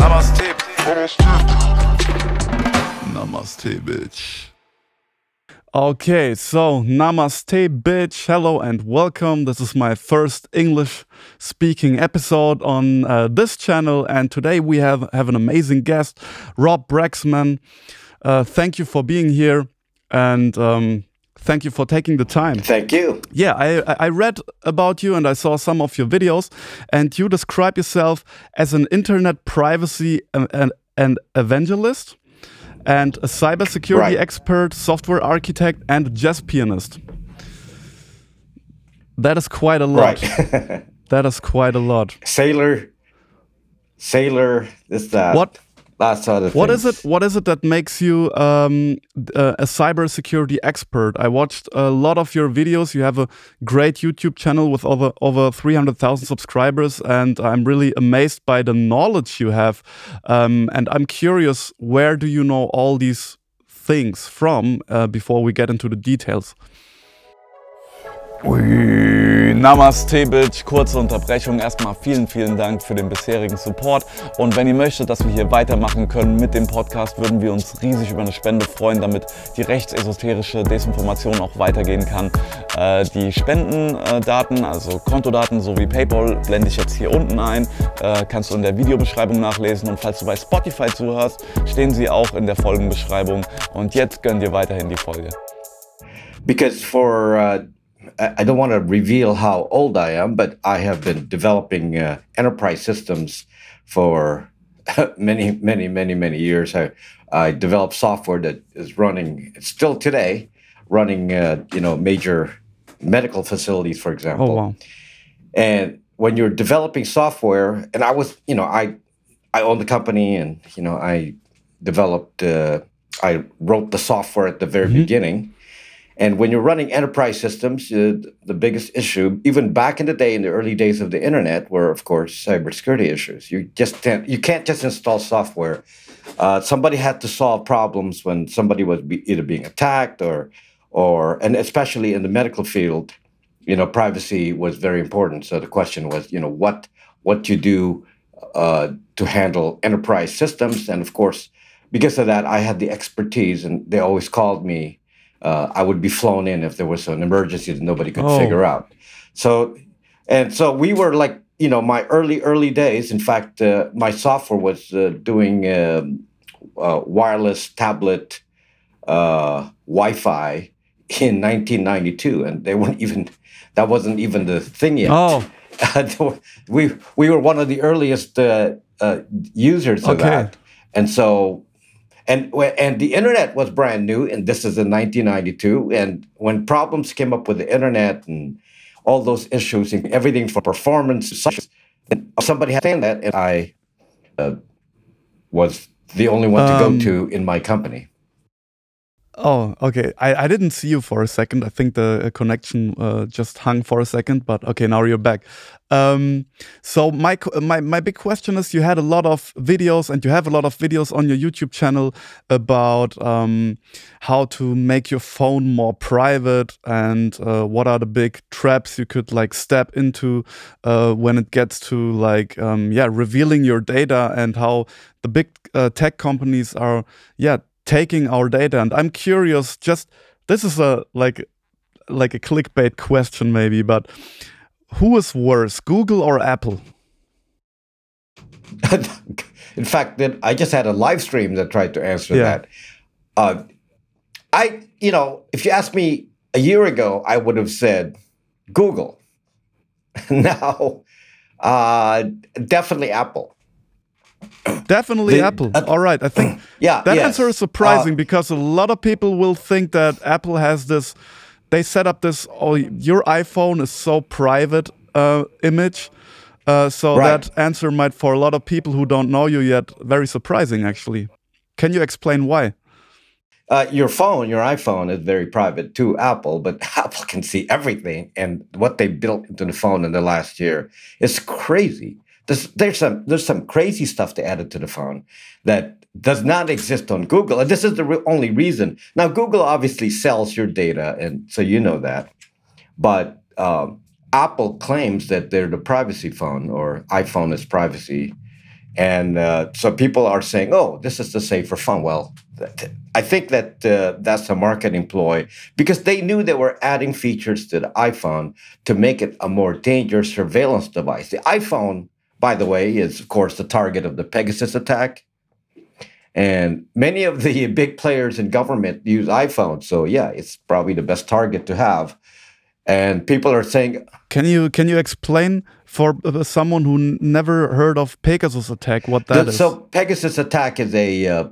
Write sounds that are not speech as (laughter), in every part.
Namaste. Namaste, bitch. Okay, so namaste, bitch. Hello and welcome. This is my first English speaking episode on uh, this channel, and today we have, have an amazing guest, Rob Braxman. Uh, thank you for being here, and um, thank you for taking the time. Thank you. Yeah, I, I read about you and I saw some of your videos, and you describe yourself as an internet privacy um, and, and evangelist and a cybersecurity right. expert, software architect, and jazz pianist. That is quite a lot. Right. (laughs) that is quite a lot. Sailor, sailor, this that. What lots of other What is it? What is it that makes you um, a cybersecurity expert? I watched a lot of your videos. You have a great YouTube channel with over over three hundred thousand subscribers, and I'm really amazed by the knowledge you have. Um, and I'm curious, where do you know all these things from? Uh, before we get into the details. Ui, Namaste, Bitch. Kurze Unterbrechung. Erstmal vielen, vielen Dank für den bisherigen Support. Und wenn ihr möchtet, dass wir hier weitermachen können mit dem Podcast, würden wir uns riesig über eine Spende freuen, damit die rechtsesoterische Desinformation auch weitergehen kann. Äh, die Spendendaten, also Kontodaten sowie PayPal, blende ich jetzt hier unten ein. Äh, kannst du in der Videobeschreibung nachlesen. Und falls du bei Spotify zuhörst, stehen sie auch in der Folgenbeschreibung. Und jetzt gönn dir weiterhin die Folge. Because for uh I don't want to reveal how old I am, but I have been developing uh, enterprise systems for (laughs) many, many, many, many years. I, I developed software that is running still today, running uh, you know major medical facilities, for example. Oh wow! And when you're developing software, and I was, you know, I I own the company, and you know, I developed, uh, I wrote the software at the very mm-hmm. beginning and when you're running enterprise systems, uh, the biggest issue, even back in the day, in the early days of the internet, were of course cybersecurity issues. You just can't, you can't just install software. Uh, somebody had to solve problems when somebody was be, either being attacked or, or, and especially in the medical field, you know, privacy was very important. So the question was, you know, what what you do uh, to handle enterprise systems, and of course, because of that, I had the expertise, and they always called me uh, I would be flown in if there was an emergency that nobody could oh. figure out. So, and so we were like, you know, my early early days. In fact, uh, my software was uh, doing um, uh, wireless tablet uh, Wi-Fi in 1992, and they weren't even that wasn't even the thing yet. Oh, (laughs) we we were one of the earliest uh, users of okay. that, and so and and the internet was brand new and this is in 1992 and when problems came up with the internet and all those issues and everything for performance such somebody had that and i uh, was the only one to um, go to in my company Oh, okay. I, I didn't see you for a second. I think the uh, connection uh, just hung for a second, but okay, now you're back. Um, so my my my big question is: you had a lot of videos, and you have a lot of videos on your YouTube channel about um, how to make your phone more private, and uh, what are the big traps you could like step into uh, when it gets to like um, yeah revealing your data, and how the big uh, tech companies are yeah taking our data. And I'm curious, just this is a like like a clickbait question maybe, but who is worse, Google or Apple? (laughs) In fact, that I just had a live stream that tried to answer yeah. that. Uh, I, you know, if you asked me a year ago, I would have said Google. (laughs) now, uh, definitely Apple. Definitely the, Apple. Uh, All right, I think (clears throat) yeah, that yes. answer is surprising uh, because a lot of people will think that Apple has this. They set up this. Oh, your iPhone is so private uh, image. Uh, so right. that answer might, for a lot of people who don't know you yet, very surprising. Actually, can you explain why? Uh, your phone, your iPhone, is very private to Apple, but (laughs) Apple can see everything, and what they built into the phone in the last year is crazy. There's, there's some there's some crazy stuff they added to the phone that does not exist on Google, and this is the re- only reason. Now, Google obviously sells your data, and so you know that, but um, Apple claims that they're the privacy phone or iPhone is privacy, And uh, so people are saying, "Oh, this is the safer phone." Well, I think that uh, that's a marketing ploy because they knew they were adding features to the iPhone to make it a more dangerous surveillance device. The iPhone, by the way, is of course the target of the Pegasus attack. And many of the (laughs) big players in government use iPhones. So yeah, it's probably the best target to have. And people are saying Can you can you explain for someone who never heard of Pegasus attack what that the, is? So Pegasus attack is a uh,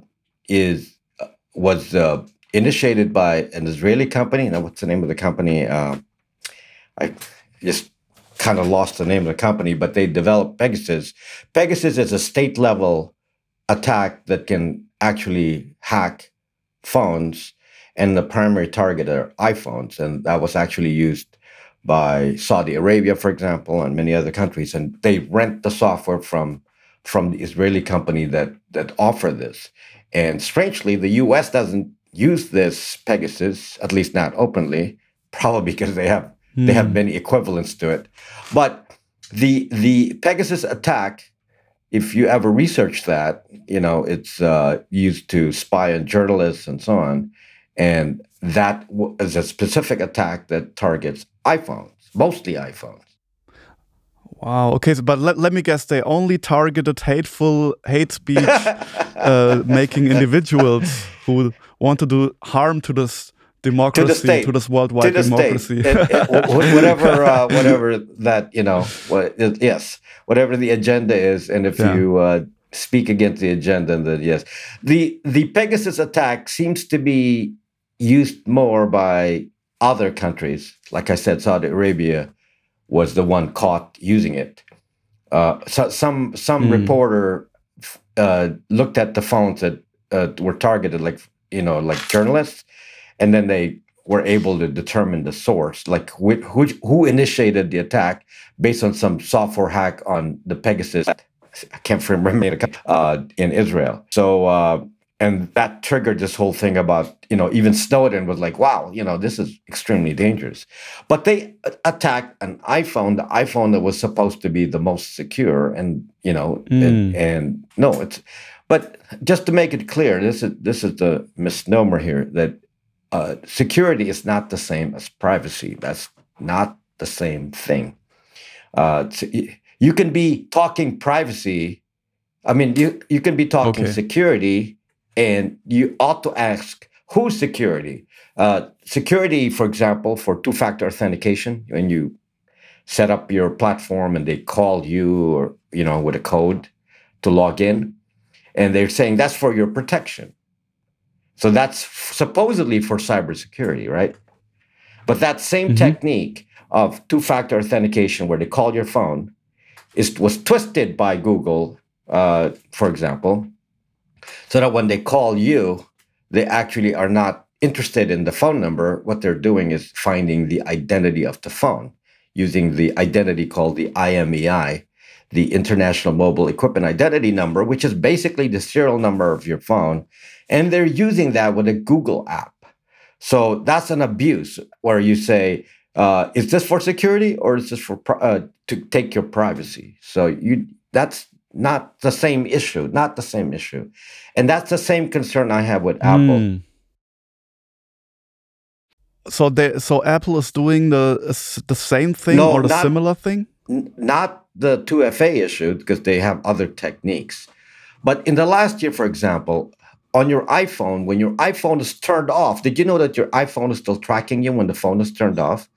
is uh, was uh, initiated by an Israeli company. Now what's the name of the company? Uh, I just kind of lost the name of the company, but they developed Pegasus. Pegasus is a state level attack that can actually hack phones, and the primary target are iPhones, and that was actually used by Saudi Arabia, for example, and many other countries, and they rent the software from from the Israeli company that that offer this. And strangely, the U.S. doesn't use this Pegasus, at least not openly, probably because they have mm. they have many equivalents to it. But the the Pegasus attack if you ever research that, you know, it's uh, used to spy on journalists and so on. And that is a specific attack that targets iPhones, mostly iPhones. Wow. Okay. So, but let, let me guess, they only targeted hateful hate speech (laughs) uh, making individuals who want to do harm to this democracy, to, the state, to this worldwide to democracy. It, it, (laughs) whatever, uh, whatever that you know, what, it, yes, whatever the agenda is, and if yeah. you uh, speak against the agenda, then yes, the the Pegasus attack seems to be used more by other countries. Like I said, Saudi Arabia was the one caught using it. Uh, so some some mm. reporter uh, looked at the phones that uh, were targeted, like you know, like journalists, and then they were able to determine the source, like who who initiated the attack based on some software hack on the Pegasus. I can't (laughs) remember uh, in Israel. So uh, and that triggered this whole thing about you know even Snowden was like, wow, you know this is extremely dangerous. But they attacked an iPhone, the iPhone that was supposed to be the most secure, and you know, mm. and, and no, it's. But just to make it clear, this is this is the misnomer here that uh, security is not the same as privacy. That's not the same thing. Uh, you can be talking privacy. I mean, you, you can be talking okay. security, and you ought to ask who's security. Uh, security, for example, for two factor authentication, when you set up your platform and they call you or you know with a code to log in and they're saying that's for your protection so that's supposedly for cybersecurity, right? But that same mm-hmm. technique of two factor authentication, where they call your phone, is, was twisted by Google, uh, for example, so that when they call you, they actually are not interested in the phone number. What they're doing is finding the identity of the phone using the identity called the IMEI, the International Mobile Equipment Identity Number, which is basically the serial number of your phone and they're using that with a Google app. So that's an abuse where you say, uh, is this for security or is this for uh, to take your privacy? So you that's not the same issue, not the same issue, and that's the same concern I have with Apple. Mm. So they, so Apple is doing the the same thing no, or the not, similar thing? Not the 2FA issue because they have other techniques. But in the last year, for example, on your iPhone, when your iPhone is turned off, did you know that your iPhone is still tracking you when the phone is turned off?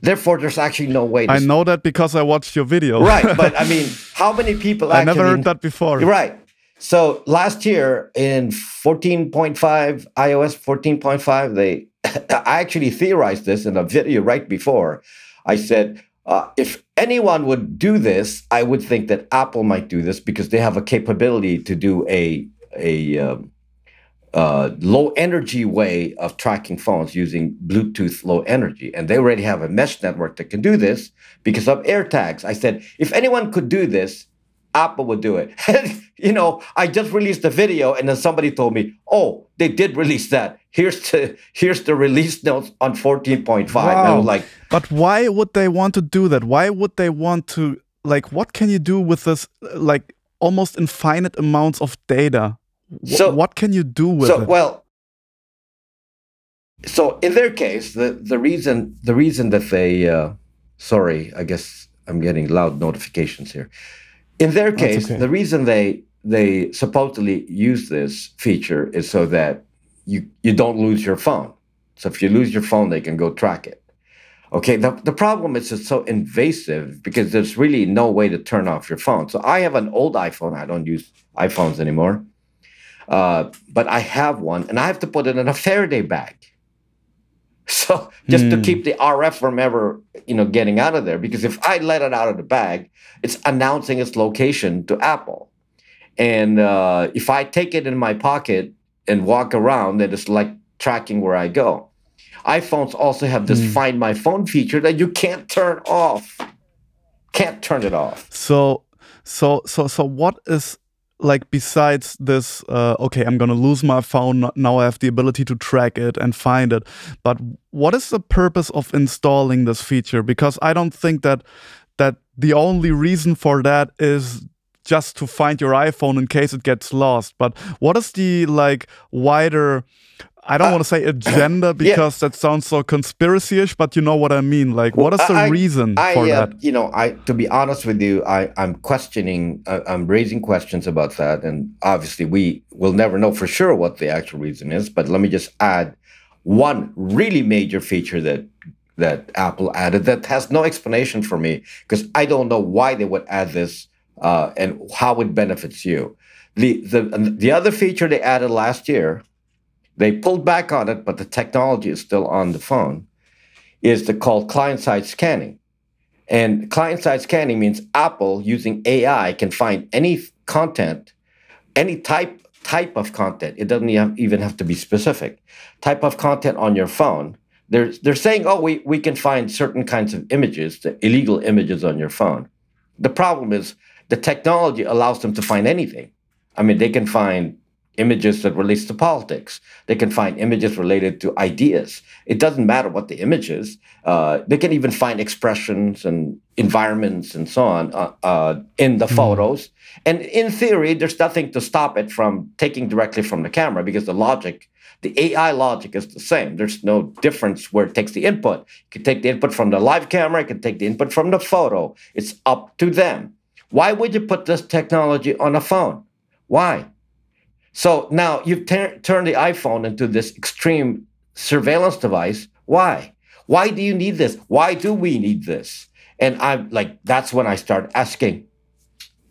Therefore, there's actually no way. I know that because I watched your video. right, (laughs) but I mean, how many people? I never heard that before. Right. So last year in 14.5 iOS 14.5, they (laughs) I actually theorized this in a video right before. I said, uh, if anyone would do this, I would think that Apple might do this because they have a capability to do a a um, uh, low energy way of tracking phones using Bluetooth low energy. And they already have a mesh network that can do this because of AirTags. I said, if anyone could do this, Apple would do it. (laughs) you know, I just released the video and then somebody told me, oh, they did release that. Here's the here's the release notes on 14.5. Wow. like But why would they want to do that? Why would they want to like what can you do with this like almost infinite amounts of data. So- what can you do with so it? well so in their case the the reason the reason that they uh, sorry i guess i'm getting loud notifications here. In their case okay. the reason they they supposedly use this feature is so that you you don't lose your phone. So if you lose your phone they can go track it. Okay the, the problem is it's so invasive because there's really no way to turn off your phone. So i have an old iphone. I don't use iphones anymore uh, but I have one, and I have to put it in a Faraday bag. (laughs) So just to Hmm. keep the RF from ever, you know, getting out of there, because if I let it out of the bag, it's announcing its location to Apple, and uh, if I take it in my pocket and walk around, then it's like tracking where I go. iPhones also have this Hmm. Find My Phone feature that you can't turn off. Can't turn it off. So, so, so, so, what is like besides this? Uh, okay, I'm gonna lose my phone now. I have the ability to track it and find it. But what is the purpose of installing this feature? Because I don't think that that the only reason for that is just to find your iPhone in case it gets lost. But what is the like wider? I don't Uh, want to say (coughs) agenda because that sounds so conspiracy-ish, but you know what I mean. Like, what is the I- reason I, for uh, that? you know, I to be honest with you, I I'm questioning, uh, I'm raising questions about that, and obviously we will never know for sure what the actual reason is. But let me just add one really major feature that that Apple added that has no explanation for me because I don't know why they would add this uh, and how it benefits you. The the the other feature they added last year, they pulled back on it, but the technology is still on the phone is the called client-side scanning. And client-side scanning means Apple using AI can find any content, any type type of content. It doesn't even have to be specific. Type of content on your phone. They're they're saying, oh, we, we can find certain kinds of images, the illegal images on your phone. The problem is the technology allows them to find anything. I mean, they can find images that relates to politics. They can find images related to ideas. It doesn't matter what the image is. Uh, they can even find expressions and environments and so on uh, uh, in the photos. And in theory, there's nothing to stop it from taking directly from the camera because the logic, the AI logic is the same. There's no difference where it takes the input. It can take the input from the live camera, it can take the input from the photo. It's up to them. Why would you put this technology on a phone? Why? So now you've tur- turned the iPhone into this extreme surveillance device. Why? Why do you need this? Why do we need this? And I'm like, that's when I start asking,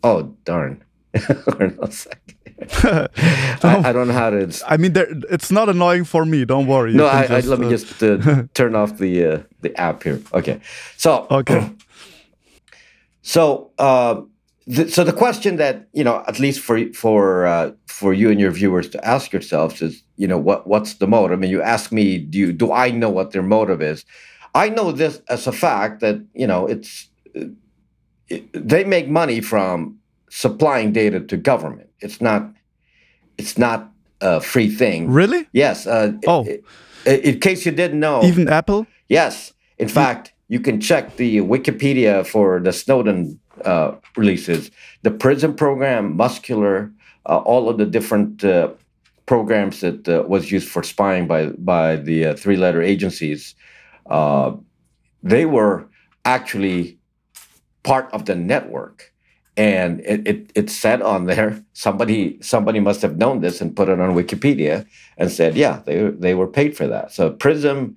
oh, darn. (laughs) Hold on a second. (laughs) I, I don't know how to. I mean, there, it's not annoying for me. Don't worry. No, I, I, let me uh, just uh, (laughs) turn off the uh, the app here. Okay, so Okay. (clears throat) So, uh, th- so the question that you know, at least for for uh, for you and your viewers to ask yourselves is, you know, what what's the motive? I mean, you ask me, do you, do I know what their motive is? I know this as a fact that you know it's uh, it, they make money from supplying data to government. It's not it's not a free thing. Really? Yes. Uh, Oh. in case you didn't know, Even Apple? Yes. In fact, you can check the Wikipedia for the Snowden uh, releases, the PRISM program, Muscular, all of the different uh, programs that uh, was used for spying by by the uh, three-letter agencies. Uh, they were actually part of the network, and it, it it said on there somebody somebody must have known this and put it on Wikipedia and said, yeah, they they were paid for that. So PRISM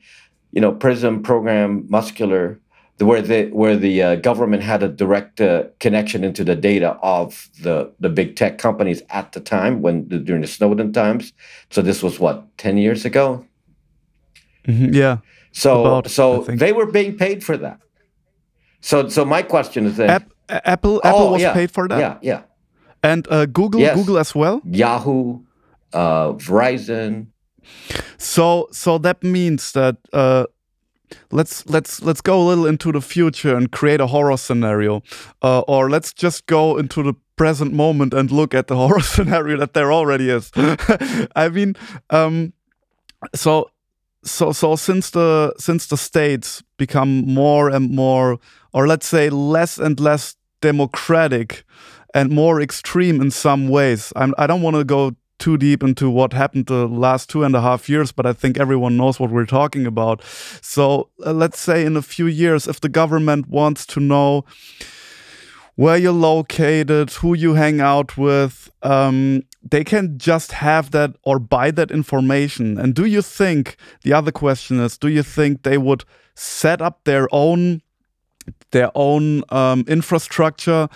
you know, PRISM program, muscular, where the where the uh, government had a direct uh, connection into the data of the the big tech companies at the time when during the Snowden times. So this was what ten years ago. Mhm, Yeah. So About, so they were being paid for that. So so my question is then. App, Apple Apple oh, was yeah, paid for that? Yeah, yeah. And uh, Google Yes. Google as well? Yahoo, uh, Verizon. So so that means that uh, let's let's let's go a little into the future and create a horror scenario, uh, or let's just go into the present moment and look at the (laughs) horror scenario that there already is. (laughs) I mean, um, so so so since the since the states become more and more, or let's say less and less democratic, and more extreme in some ways. I'm, I don't want to go too deep into what happened the last two and a half years, but I think everyone knows what we're talking about. So uh, let's say in a few years, if the government wants to know where you're located, who you hang out with, um, they can just have that or buy that information. And do you think the other question is, do you think they would set up their own their own um, infrastructure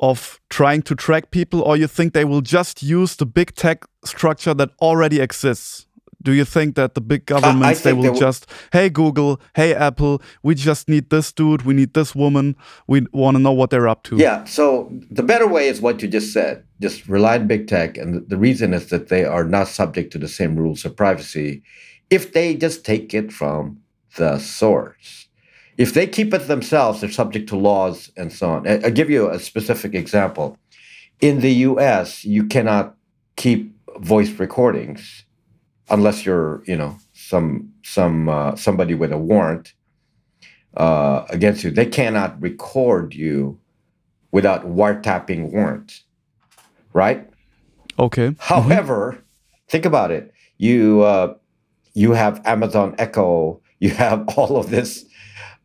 of trying to track people, or you think they will just use the big tech structure that already exists? Do you think that the big governments they will they just, hey Google, hey Apple, we just need this dude, we need this woman, we want to know what they're up to? Yeah. So the better way is what you just said. Just rely on big tech, and the reason is that they are not subject to the same rules of privacy if they just take it from the source. If they keep it themselves, they're subject to laws and so on. I'll give you a specific example. In the US, you cannot keep voice recordings unless you're, you know, some some uh, somebody with a warrant uh, against you. They cannot record you without wiretapping warrant, right? Okay. Mm-hmm. However, mm-hmm. think about it. You uh, you have Amazon Echo. You have (laughs) all of this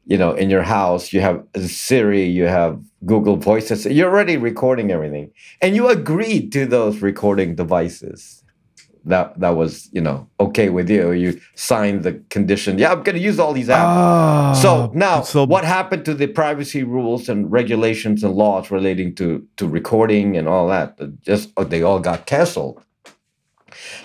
you know, in your house, you have Siri, you have Google Voices, you're already recording everything. And you agreed to those recording devices. That that was, you know, okay with you. You signed the condition. Yeah, I'm gonna use all these apps. Ah, so now so... what happened to the privacy rules and regulations and laws relating to to recording and all that? Just they all got canceled.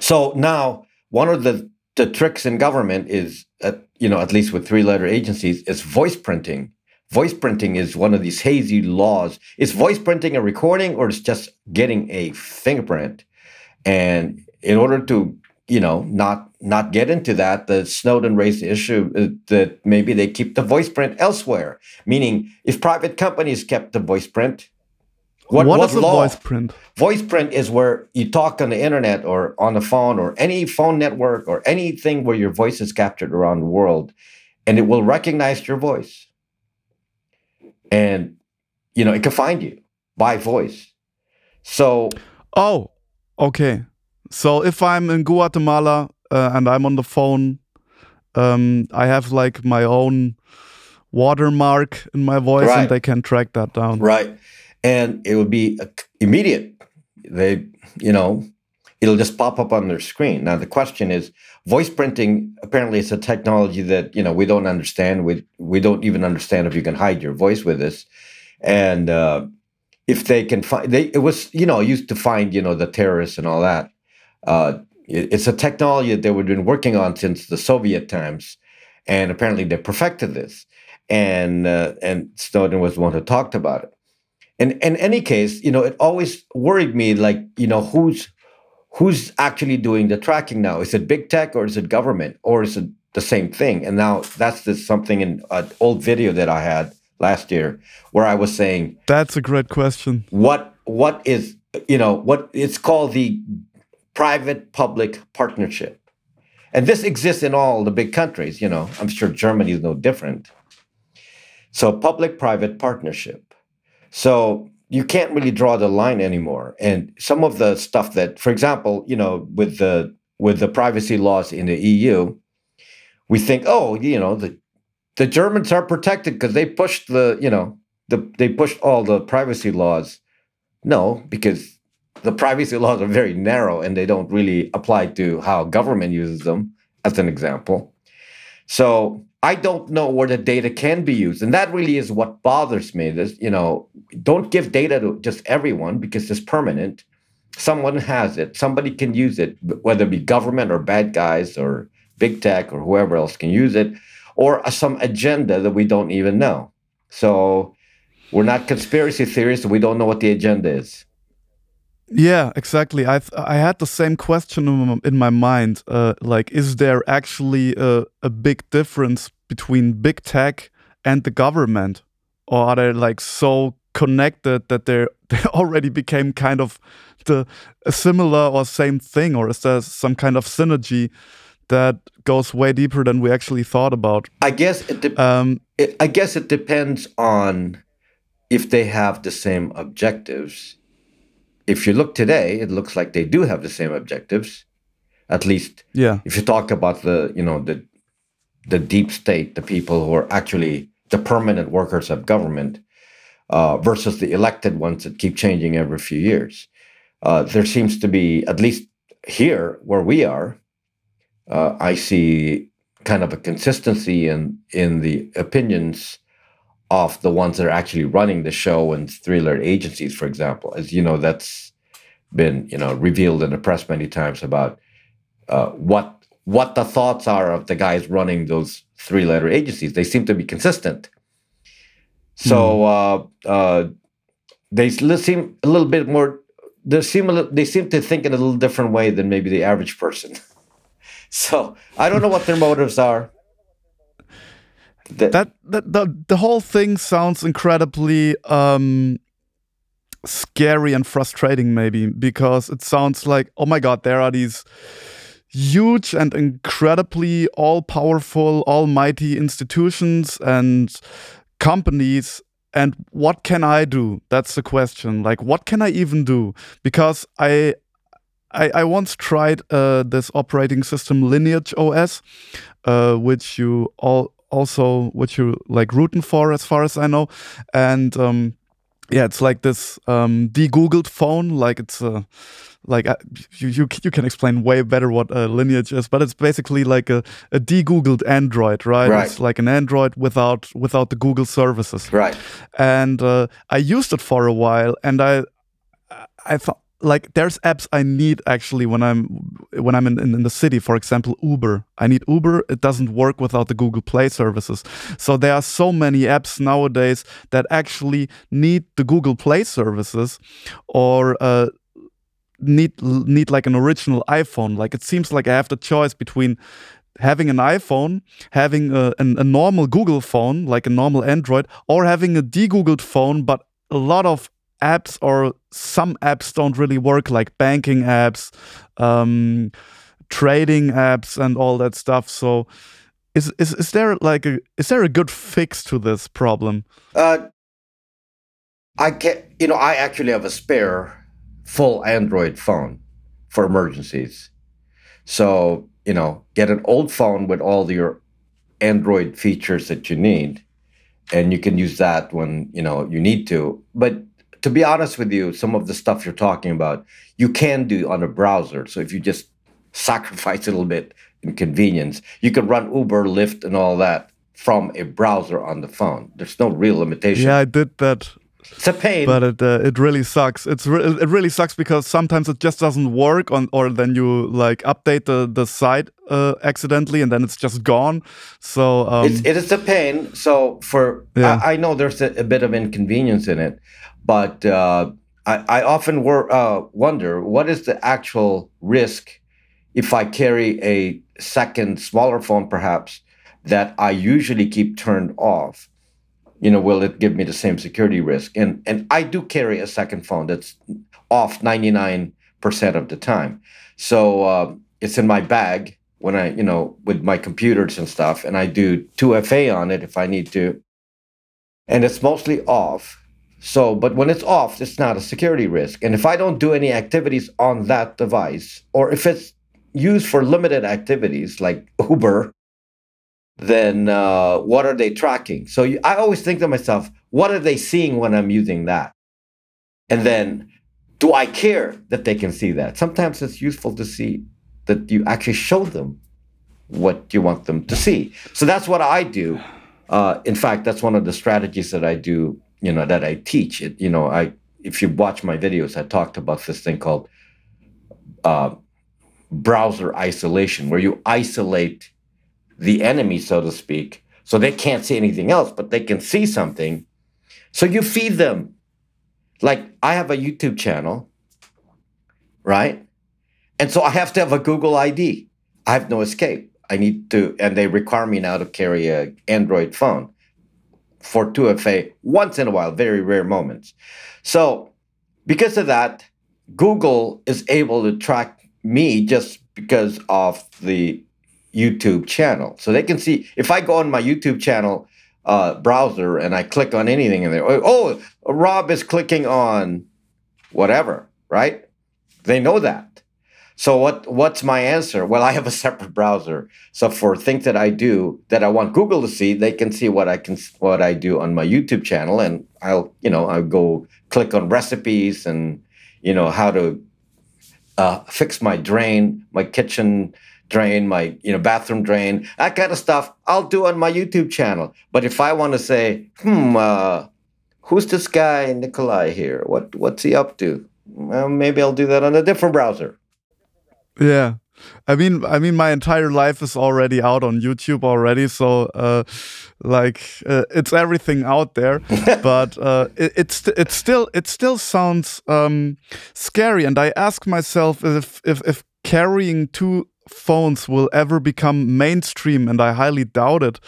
So now one of the the tricks in government is at, you know at least with three letter agencies is voice printing. Voice printing is one of these hazy laws. Is voice printing a recording or is just getting a fingerprint? And in order to you know not not get into that the snowden raised the issue uh, that maybe they keep the voice print elsewhere meaning if private companies kept the voice print what, what, what is law? voice print? Voice print is where you talk on the internet or on the phone or any phone network or anything where your voice is captured around the world, and it will recognize your voice. And you know, it can find you by voice. So Oh, okay. So if I'm in Guatemala uh, and I'm on the phone, um, I have like my own watermark in my voice right. and they can track that down. Right and it would be immediate. They, you know, it'll just pop up on their screen. Now the question is, voice printing apparently is a technology that you know we don't understand. We we don't even understand if you can hide your voice with this, and uh, if they can find, they it was you know used to find you know the terrorists and all that. Uh, it, it's a technology that they have been working on since the Soviet times, and apparently they perfected this. And uh, and Snowden was the one who talked about it. And in any case, you know, it always worried me, like, you know, who's who's actually doing the tracking now? Is it big tech or is it government or is it the same thing? And now that's just something in an old video that I had last year where I was saying That's a great question. What what is you know what it's called the private public partnership. And this exists in all the big countries, you know. I'm sure Germany is no different. So public private partnership. So you can't really draw the line anymore. And some of the stuff that, for example, you know, with the with the privacy laws in the EU, we think, oh, you know, the the Germans are protected because they pushed the, you know, the they pushed all the privacy laws. No, because the privacy (laughs) laws are very narrow and they don't really apply to how government uses them, as an example. So I don't know where the data can be used. And that really is what bothers me. This, you know, don't give data to just everyone because it's permanent. Someone has it. Somebody can use it, whether it be government or bad guys or big tech or whoever else can use it, or uh, some agenda that we don't even know. So we're not conspiracy theorists. We don't know what the agenda is. Yeah, exactly. I I had the same question in my mind. Uh, like, is there actually a, a big difference between big tech and the government, or are they like so connected that they (laughs) they already became kind of the a similar or same thing, or is there some kind of synergy that goes way deeper than we actually thought about? I guess it, um, it I guess it depends on if they have the same objectives if you look today, it looks like they do have the same objectives. At least, yeah. If you talk about the, you know, the the deep state, the people who are actually the permanent workers of government, uh, versus the elected ones that keep changing every few years, uh, there seems to be at least here where we are. Uh, I see kind of a consistency in in the opinions of the ones that are actually running the show and three-letter agencies, for example. As you know, that's been you know revealed in the press many times about uh, what what the thoughts are of the guys running those three-letter agencies. They seem to be consistent. So mm. uh, they seem a little bit more. They seem a, they seem to think in a little different way than maybe the average person. (laughs) so I don't know what their motives are that, that, that the, the whole thing sounds incredibly um, scary and frustrating maybe because it sounds like oh my god there are these huge and incredibly all-powerful almighty institutions and companies and what can i do? That's the question. Like what can i even do? Because i I, I once tried uh, this operating system Lineage OS, uh, which you all also what you like rooting for, as far as I know. And um, yeah, it's like this um, de-googled phone. Like it's uh, like uh, you, you you can explain way better what a lineage is, but it's basically like a, a de-googled Android, right? right? It's like an Android without without the Google services, right? And uh, I used it for a while, and I I thought like there's apps I need actually when I'm when I'm in, in, in, the city. For example, Uber. I need Uber. It doesn't work without the Google Play services. So there are so many apps nowadays that actually need the Google Play services or uh, need need like an original iPhone. Like it seems like I have the choice between having an iPhone, having a, a normal Google phone, like a normal Android, or having a de-Googled phone, but a lot of apps or some apps don't really work, like banking apps, um, trading apps, and all that stuff. So, is is is there like a is there a good fix to this problem? Uh, I can you know I actually have a spare full Android phone for emergencies. So you know, get an old phone with all your Android features that you need, and you can use that when you know you need to. But to be honest with you, some of the stuff you're talking about, you can do on a browser. So if you just sacrifice a little bit in convenience, you can run Uber, Lyft, and all that from a browser on the phone. There's no real limitation. Yeah, I did that. It's a pain, but it uh, it really sucks. It's re it really sucks because sometimes it just doesn't work on, or then you like update the the site uh, accidentally and then it's just gone. So um, it's, it is a pain. So for yeah. I, I know there's a, a bit of inconvenience in it, but uh, I, I, often wor- uh, wonder what is the actual risk if I carry a second, smaller phone, perhaps, that I usually keep turned off. You know, will it give me the same security risk? And and I do carry a second phone that's off 99% of the time. So uh, it's in my bag when I, you know, with my computers and stuff, and I do 2FA on it if I need to. And it's mostly off so, but when it's off, it's not a security risk. And if I don't do any activities on that device, or if it's used for limited activities like Uber, then uh, what are they tracking? So you, I always think to myself, what are they seeing when I'm using that? And then do I care that they can see that? Sometimes it's useful to see that you actually show them what you want them to see. So that's what I do. Uh, in fact, that's one of the strategies that I do you know that I teach. It you know I if you watch my videos, I talked about this thing called uh, browser isolation, where you isolate the enemy, so to speak, so they can't see anything else, but they can see something. So you feed them. Like I have a YouTube channel, right? And so I have to have a Google ID. I have no escape. I need to, and they require me now to carry a Android phone for 2FA once in a while, very rare moments. So, because of that, Google is able to track me just because of the YouTube channel. So they can see if I go on my YouTube channel uh, browser and I click on anything in there, oh, oh, Rob is clicking on whatever. right? They know that. So what what's my answer? Well, I have a separate browser. So for things that I do that I want Google to see, they can see what I can what I do on my YouTube channel and I'll, you know, I'll go click on recipes and you know how to uh, fix my drain, my kitchen drain, my you know bathroom drain, that kind of stuff. I'll do on my YouTube channel. But if I want to say, hmm, uh, who's this guy Nikolai here? What what's he up to? Well, maybe I'll do that on a different browser. Yeah. I mean, I mean, my entire life is already out on YouTube already, so uh, like uh, it's everything out there. (laughs) but uh, it, it's it still it still sounds um, scary, and I ask myself if if if carrying two phones will ever become mainstream, and I highly doubt it.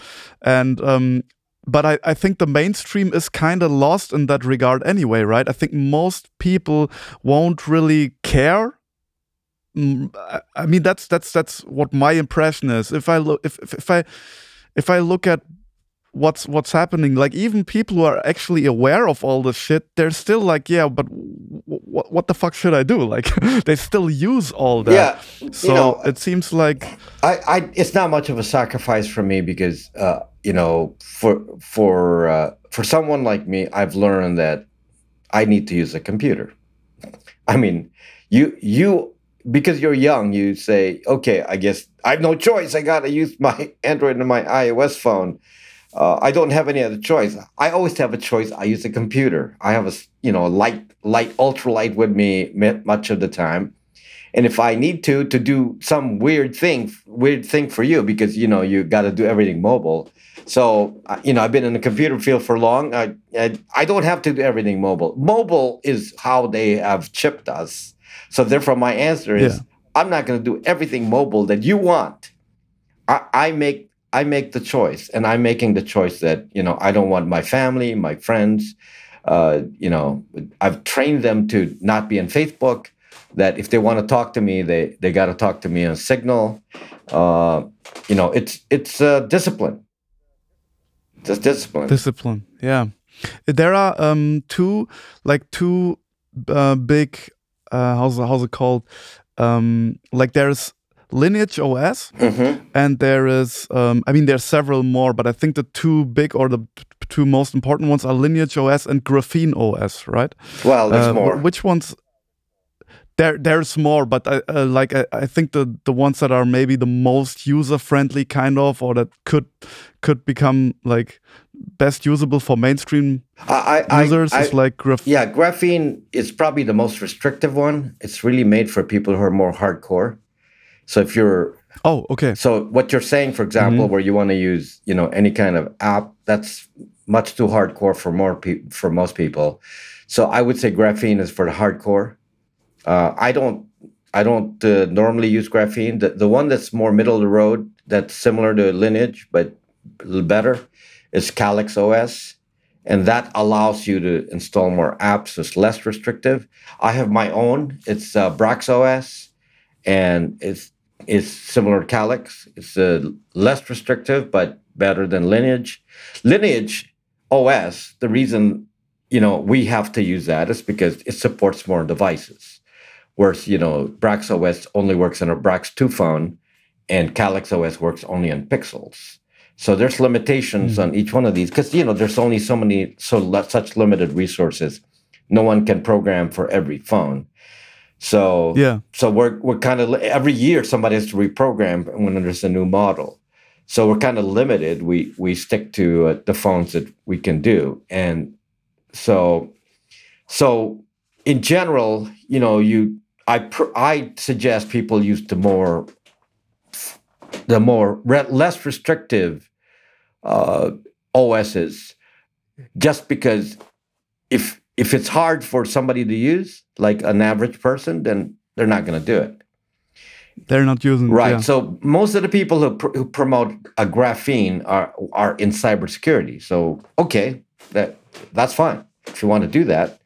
And um, but I, I think the mainstream is kind of lost in that regard anyway, right? I think most people won't really care Mm, I mean that's that's that's what my impression is. If I look if, if, if I if I look at what's what's happening, like even people who are actually aware of all this shit, they're still like, yeah, but what what the fuck should I do? (laughs) Like they still use all that. Yeah, so you know, it seems like I, I it's not much of a sacrifice for me because uh, you know for for uh, for someone like me, I've learned that I need to use a computer. I mean, you you because you're young, you say, okay, I guess I have no choice. I got to use my (laughs) Android and my iOS phone. Uh, I don't have any other choice. I always have a choice. I use a computer. I have a you know a light, light, ultralight with me much of the time, and if I need to to do some weird thing, weird thing for you because you know you got to do everything mobile. So uh, you know I've been in the computer field for long. I, I I don't have to do everything mobile. Mobile is how they have chipped us so therefore, my answer is yeah. I'm not going to do everything mobile that you want. I, I make I make the choice, and I'm making the choice that you know I don't want my family, my friends. Uh, you know, I've trained them to not be on Facebook. That if they want to talk to me, they they got to talk to me on Signal. Uh, you know, it's it's uh, discipline. Just discipline. Discipline. Yeah, there are um, two like two uh, big uh, how's how's it called? Um, like there's Lineage OS, mm-hmm. and there is, um, I mean, there are several more, but I think the two big or the two most important ones are Lineage OS and Graphene OS, right? Well, there's uh, more. Which ones? There, there's more, but I, uh, like I, I think the the ones that are maybe the most user friendly, kind of, or that could could become like best usable for mainstream I, I, users I, is like graph- yeah graphene is probably the most restrictive one it's really made for people who are more hardcore so if you're oh okay so what you're saying for example mm-hmm. where you want to use you know any kind of app that's much too hardcore for more pe- for most people so i would say graphene is for the hardcore uh, i don't i don't uh, normally use graphene the, the one that's more middle of the road that's similar to lineage but a little better is Calyx OS, and that allows you to install more apps. It's less restrictive. I have my own. It's uh, Brax OS, and it's it's similar to Calyx. It's uh, less restrictive, but better than Lineage. Lineage OS. The reason you know we have to use that is because it supports more devices. Whereas you know Brax OS only works on a Brax 2 phone, and Calyx OS works only on Pixels. So there's limitations mm-hmm. on each one of these because you know there's only so many so such limited resources. No one can program for every phone. So yeah. So we're we're kind of every year somebody has to reprogram when there's a new model. So we're kind of limited. We we stick to uh, the phones that we can do, and so so in general, you know, you I pr- I suggest people use the more the more re- less restrictive uh, OSs just because if if it's hard for somebody to use, like an average person, then they're not going to do it. They're not using right. Yeah. So most of the people who, pr- who promote a graphene are are in cybersecurity. So okay, that that's fine if you want to do that.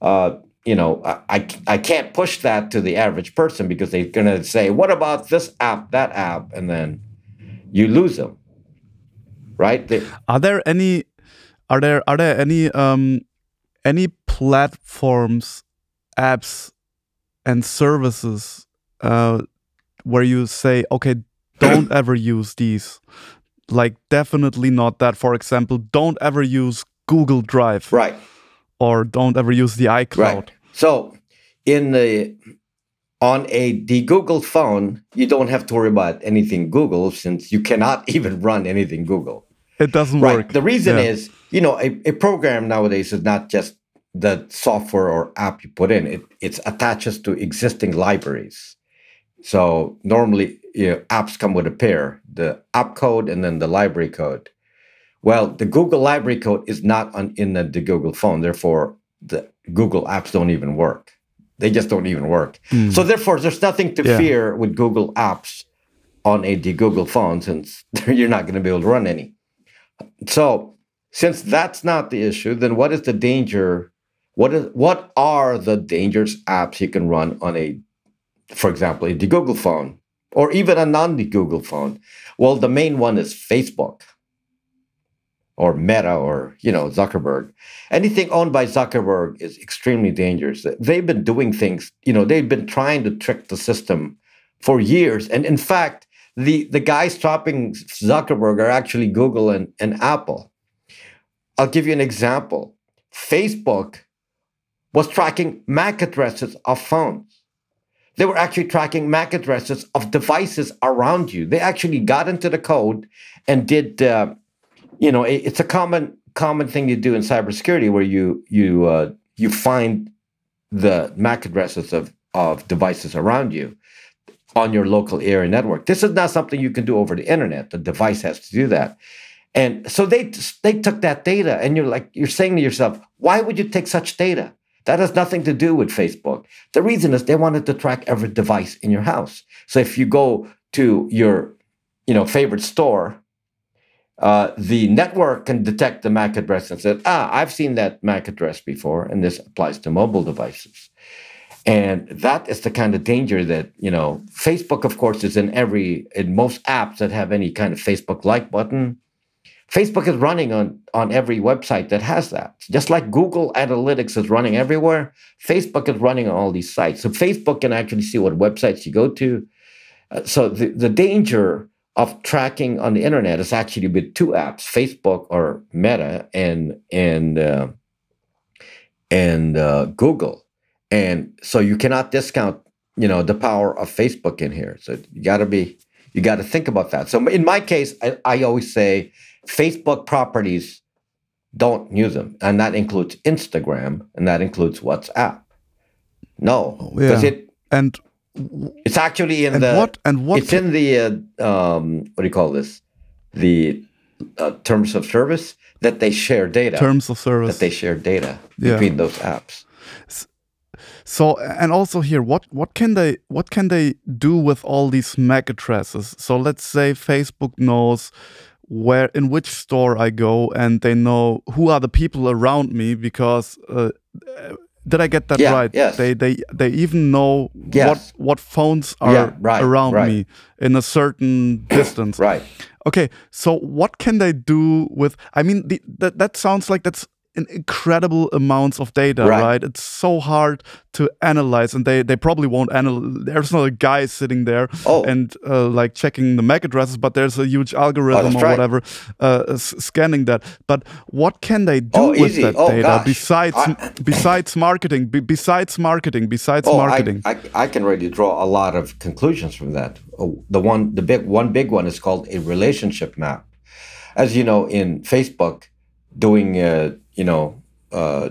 Uh, you know, I, I can't push that to the average person because they're going to say, "What about this app, that app?" and then you lose them right? They, are there any are there are there any um any platforms apps and services uh, where you say, okay, don't (coughs) ever use these. Like, definitely not that. For example, don't ever use Google Drive. Right. Or don't ever use the iCloud. Right. So, in the on a the Google phone, you don't have to worry about anything Google since you cannot (laughs) even run anything Google. It doesn't right. work. The reason yeah. is, you know, a, a program nowadays is not just the software or app you put in. It it attaches to existing libraries. So normally you know, apps come with a pair, the app code and then the library code. Well, the Google library code is not on, in the, the Google phone. Therefore, the Google apps don't even work. They just don't even work. Mm. So therefore, there's nothing to yeah. fear with Google apps on a the Google phone since (laughs) you're not going to be able to run any. So since that's not the issue, then what is the danger? What is what are the dangerous apps you can run on a, for example, a Google phone or even a non-Google phone? Well, the main one is Facebook or Meta or you know Zuckerberg. Anything owned by Zuckerberg is extremely dangerous. They've been doing things, you know, they've been trying to trick the system for years. And in fact, the the guys stopping Zuckerberg are actually Google and, and Apple. I'll give you an example. Facebook was tracking MAC addresses of phones. They were actually tracking MAC addresses of devices around you. They actually got into the code and did uh, you know, it, it's a common common thing you do in cybersecurity where you you uh, you find the MAC addresses of of devices around you on your local area network. This is not something you can do over the internet. The device has to do that. And so they they took that data, and you're like you're saying to yourself, why would you take such data? That has nothing to do with Facebook. The reason is they wanted to track every device in your house. So if you go to your you know favorite store uh, the network can detect the MAC address and say, ah, I've seen that MAC address before, and this applies to mobile devices. And that is the kind of danger that, you know, Facebook, of course, is in every, in most apps that have any kind of Facebook like button. Facebook is running on, on every website that has that. Just like Google Analytics is running everywhere, Facebook is running on all these sites. So Facebook can actually see what websites you go to. Uh, so the, the danger of tracking on the internet is actually with two apps, Facebook or Meta and and uh, and uh, Google, and so you cannot discount you know the power of Facebook in here. So you got to be you got to think about that. So in my case, I, I always say Facebook properties don't use them, and that includes Instagram and that includes WhatsApp. No, because yeah. it and it's actually in the what and what it's in the uh, um, what do you call this? The uh, terms of service that they share data. Terms of service that they share data yeah. between those apps. So and also here, what what can they what can they do with all these MAC addresses? So let's say Facebook knows where in which store I go, and they know who are the people around me because uh, did I get that yeah, right? Yes. They they they even know yes. what what phones are yeah, right, around right. me in a certain (coughs) distance. right. Okay. So what can they do with? I mean, the, that that sounds like that's an incredible amounts of data, right. right. It's so hard to analyze, and they they probably won't analyze. There's not a guy sitting there oh. and uh, like checking the MAC addresses, but there's a huge algorithm oh, or right. whatever uh, scanning that. But what can they do oh, with easy. that oh, data gosh. besides I, (coughs) besides marketing? Be, besides marketing, besides oh, marketing, I, I, I, can already draw a lot of conclusions from that. Oh, the one, the big one, big one is called a relationship map. As you know, in Facebook, doing uh, you know uh,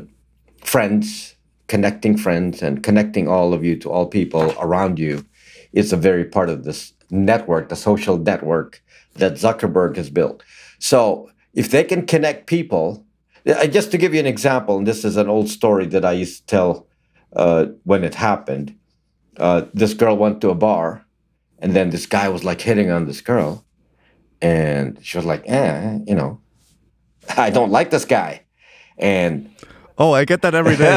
friends, connecting friends, and connecting all of you to all people around you is a very part of this network, the social network that Zuckerberg has built. So if they can connect people, uh, just to give you an example, and this is an old story that I used to tell uh, when it happened. Uh, this girl went to a bar, and then this guy was like hitting on this girl, and she was like, "Eh, you know, I don't like this guy." And oh, I get that every day.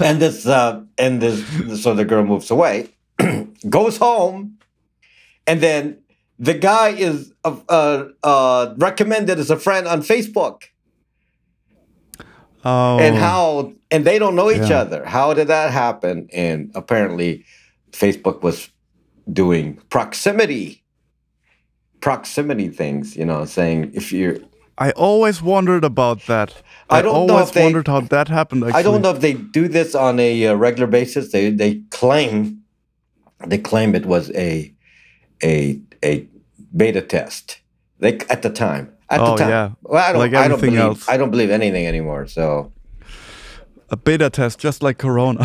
(laughs) and this, uh, and this, so the girl moves away, (clears throat) goes home, and then the guy is uh, uh, recommended as a friend on Facebook. Oh. and how and they don't know each Yeah. other. How did that happen? And apparently, Facebook was doing proximity, proximity things. You know, saying if you're I always wondered about that. I I, don't know always if they- wondered how that happened. Actually. I don't know if they do this on a uh, regular basis. They they claim they claim it was a a a beta test. They at the time. At Oh, the time. yeah. Well, I don't. Like I don't believe. else. I don't believe anything anymore. So A beta test, just like Corona.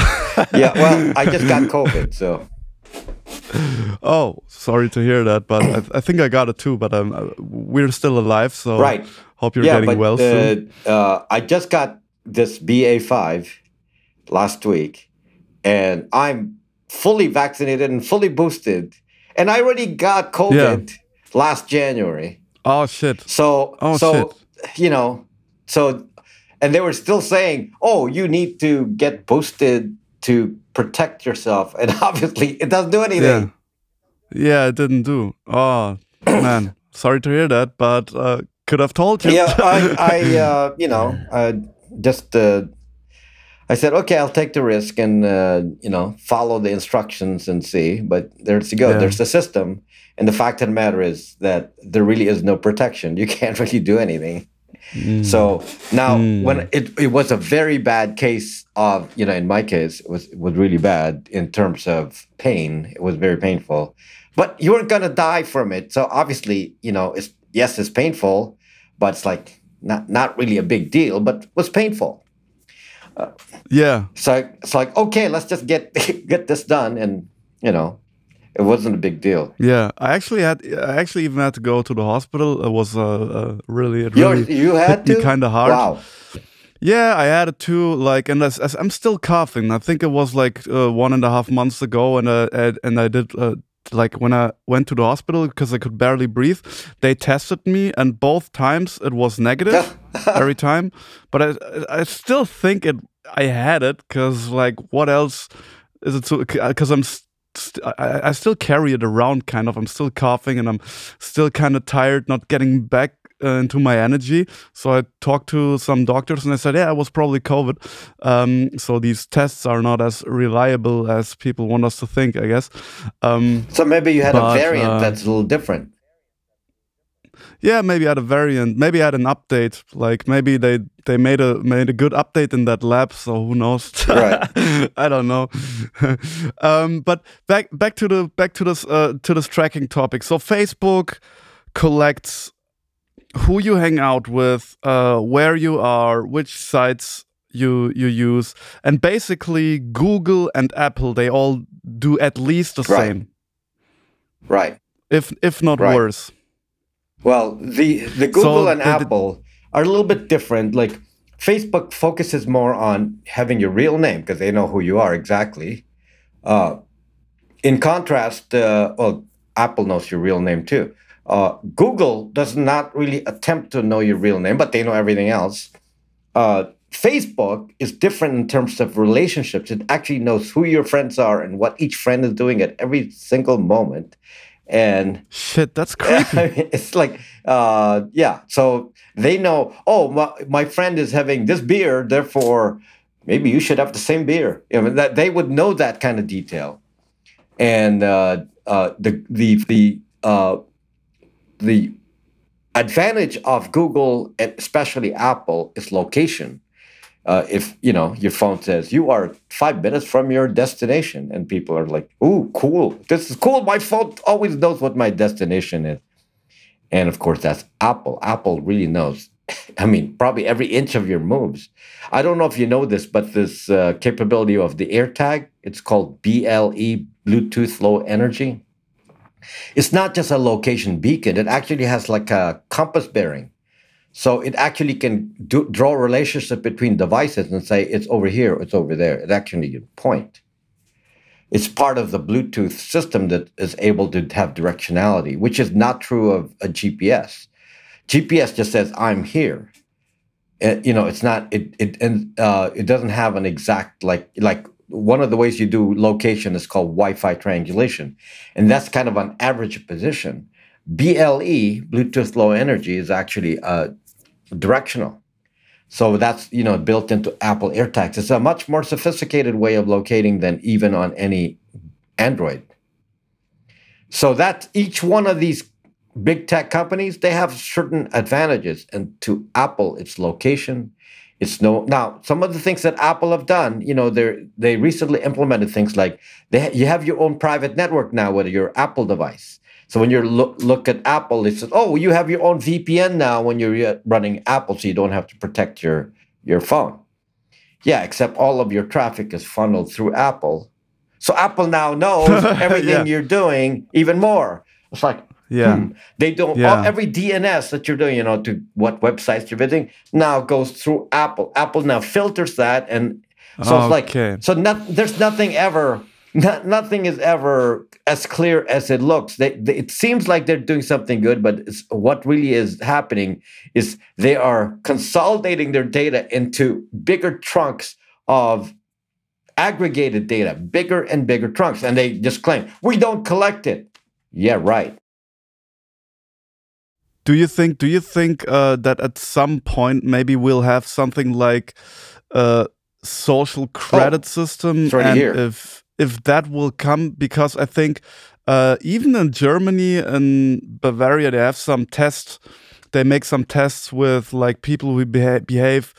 yeah. Well, (laughs) I just got COVID. So (laughs) oh, sorry to hear that, but I, I think I got it too. But um, uh, we're still alive, so Right. Hope you're yeah, getting but well soon. uh, uh, I just got this BA five last week, and I'm fully vaccinated and fully boosted, and I already got COVID last January. Oh shit! So, Oh, so you know, so, and they were still saying, "Oh, you need to get boosted to protect yourself," and (laughs) obviously, it doesn't do anything. yeah, it didn't do. Oh (coughs) man, sorry to hear that, but uh, could have told you. Yeah, I, I, (laughs) uh, you know, I just, uh, I said, okay, I'll take the risk and, uh, you know, follow the instructions and see. But there's you go. Yeah. There's the system, and the fact of the matter is that there really is no protection. You (laughs) can't really do anything. Mm. So now, Mm. when it, it was a very bad case of, you know, in my case, it was it was really bad in terms of pain. It was very painful, but you weren't gonna die from it. So obviously, you know, it's yes, it's painful, but it's like not not really a big deal, but was painful. yeah, So it's like okay, let's just get (laughs) get this done, and you know, it wasn't a big deal. yeah. I actually had, I actually even had to go to the hospital. It was uh, uh really, it You really you had hit me to kind of hard. Wow. Yeah, I had it too. Like, and as, as I'm still coughing. I think it was like uh, one and a half months ago, and uh, and, and I did uh, like when I went to the hospital because I could barely breathe. They tested me, and both times it was negative (laughs) every time. But I I still think it. I had it because like what else is it? Because I'm. St- I, I still carry it around, kind of. I'm still coughing, and I'm still kind of tired, not getting back uh, into my energy. So I talked to some doctors and I said, yeah, it was probably COVID. Um, so these tests are not as reliable as people want us to think, I guess. Um, So maybe you had But, a variant uh, that's a little different. Yeah, maybe had a variant, maybe I had an update. Like maybe they they made a made a good update in that lab. So who knows? Right. (laughs) I don't know. (laughs) um, but back back to the back to this uh, to this tracking topic. So Facebook collects who you hang out with, uh, where you are, which sites you you use, and basically Google and Apple they all do at least the Right. same, Right. if if not Right. worse. Well, the the Google So and the- the- Apple are a little bit different. Like Facebook focuses more on having your real name because they know who you are exactly. Uh, in contrast, uh, well, Apple knows your real name too. Uh, Google does not really attempt to know your real name, but they know everything else. Uh, Facebook is different in terms of relationships. It actually knows who your friends are and what each friend is doing at every single moment. And Shit, that's (laughs) creepy. I mean, it's like, uh, yeah. So they know, oh, my, my friend is having this beer, therefore maybe you should have the same beer. You know, that they would know that kind of detail. And uh, uh, the the the uh, the advantage of Google, and especially Apple, is location. Uh, if you know your phone says you are five minutes from your destination, and people are like, "Ooh, cool! This is cool." My phone always knows what my destination is, and of course, that's Apple. Apple really knows. (laughs) I mean, probably every inch of your moves. I don't know if you know this, but this uh, capability of the AirTag, it's called BLE, Bluetooth Low Energy. It's not just a location beacon. It actually has like a compass bearing. So it actually can do, draw a relationship between devices and say it's over here, it's over there. It actually can point. It's part of the Bluetooth system that is able to have directionality, which is not true of a GPS. GPS just says I'm here. Uh, you know, it's not it it and uh, it doesn't have an exact like like one of the ways you do location is called Wi-Fi triangulation, and that's kind of an average position. BLE, Bluetooth Low Energy, is actually uh, directional. So that's you know built into Apple AirTags. It's a much more sophisticated way of locating than even on any Android. So that each one of these big tech companies they have certain advantages, and to Apple, it's location. It's no now some of the things that Apple have done. You know they they recently implemented things like they you have your own private network now with your Apple device. So when you look look at Apple, it says, "Oh, you have your own VPN now when you're uh, running Apple, so you don't have to protect your your phone." Yeah, except all of your traffic is funneled through Apple, so Apple now knows (laughs) everything yeah. you're doing even more. It's like, yeah, hmm, they don't. Yeah. All, every DNS that you're doing, you know, to what websites you're visiting, now goes through Apple. Apple now filters that, and so it's like, so not, there's nothing ever not, nothing is ever as clear as it looks. They, they, it seems like they're doing something good, but what really is happening is they are consolidating their data into bigger trunks of aggregated data, bigger and bigger trunks, and they just claim we don't collect it. Yeah, right. Do you think? Do you think uh, that at some point maybe we'll have something like a social credit oh, system, and if if that will come because I think uh, even in Germany and Bavaria they have some tests. They make some tests with like people who beha behave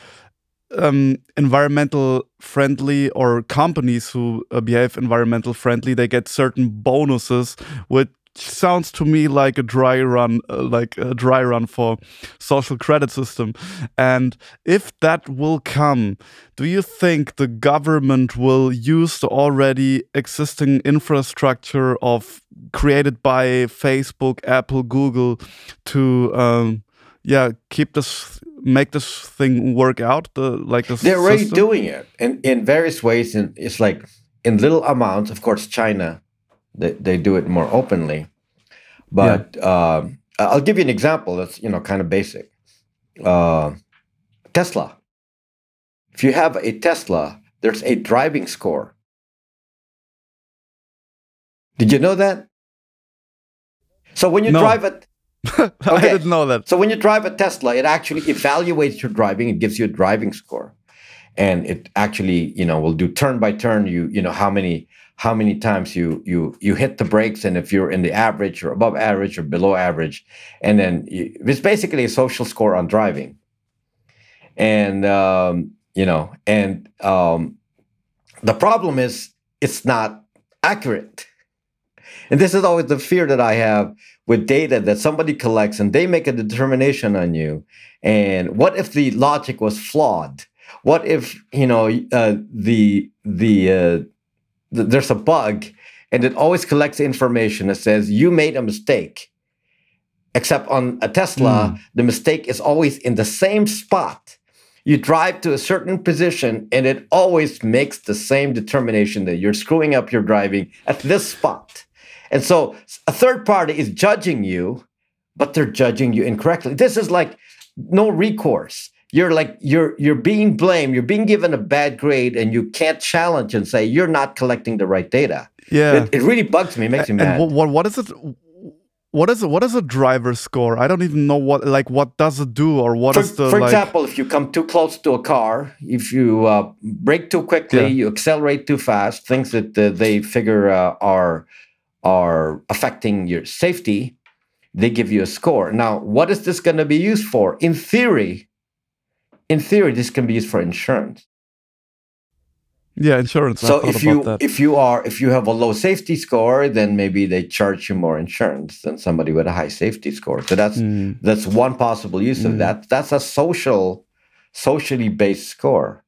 um, environmental friendly or companies who uh, behave environmental friendly. They get certain bonuses, which sounds to me like a dry run, uh, like a dry run for social credit system. And if that will come, do you think the government will use the already existing infrastructure of created by Facebook, Apple, Google to um, yeah keep this make this thing work out the like this they're already system? doing it in in various ways and it's like in little amounts of course china they, they do it more openly. But yeah. uh, I'll give you an example that's you know kind of basic. Uh, Tesla. If you have a Tesla, there's a driving score. Did you know that? So when you no. drive it, (laughs) okay. I didn't know that. So when you drive a Tesla, it actually evaluates your driving. It gives you a driving score, and it actually, you know, will do turn by turn. You, you know, how many how many times you you you hit the brakes and if you're in the average or above average or below average. And then you, it's basically a social score on driving. And um, you know and um, the problem is it's not accurate. And this is always the fear that i have with data that somebody collects and they make a determination on you. And what if the logic was flawed? What if you know uh, the the uh, th- there's a bug and it always collects information that says you made a mistake. Except on a Tesla, mm. the mistake is always in the same spot. You drive to a certain position and it always makes the same determination that you're screwing up your driving at this spot. And so a third party is judging you, but they're judging you incorrectly. This is like no recourse you're like you're you're being blamed you're being given a bad grade and you can't challenge and say you're not collecting the right data. Yeah. It, it really bugs me it makes me mad. and what, what is it what is it what is a driver score? I don't even know what like what does it do or what for, is the for like... example if you come too close to a car if you uh, brake too quickly yeah. you accelerate too fast things that uh, they figure uh, are are affecting your safety they give you a score. Now what is this going to be used for? In theory in theory, this can be used for insurance. Yeah, insurance. So if you if you are if you have a low safety score, then maybe they charge you more insurance than somebody with a high safety score. So that's mm. that's one possible use mm. of that. That's a social, socially based score.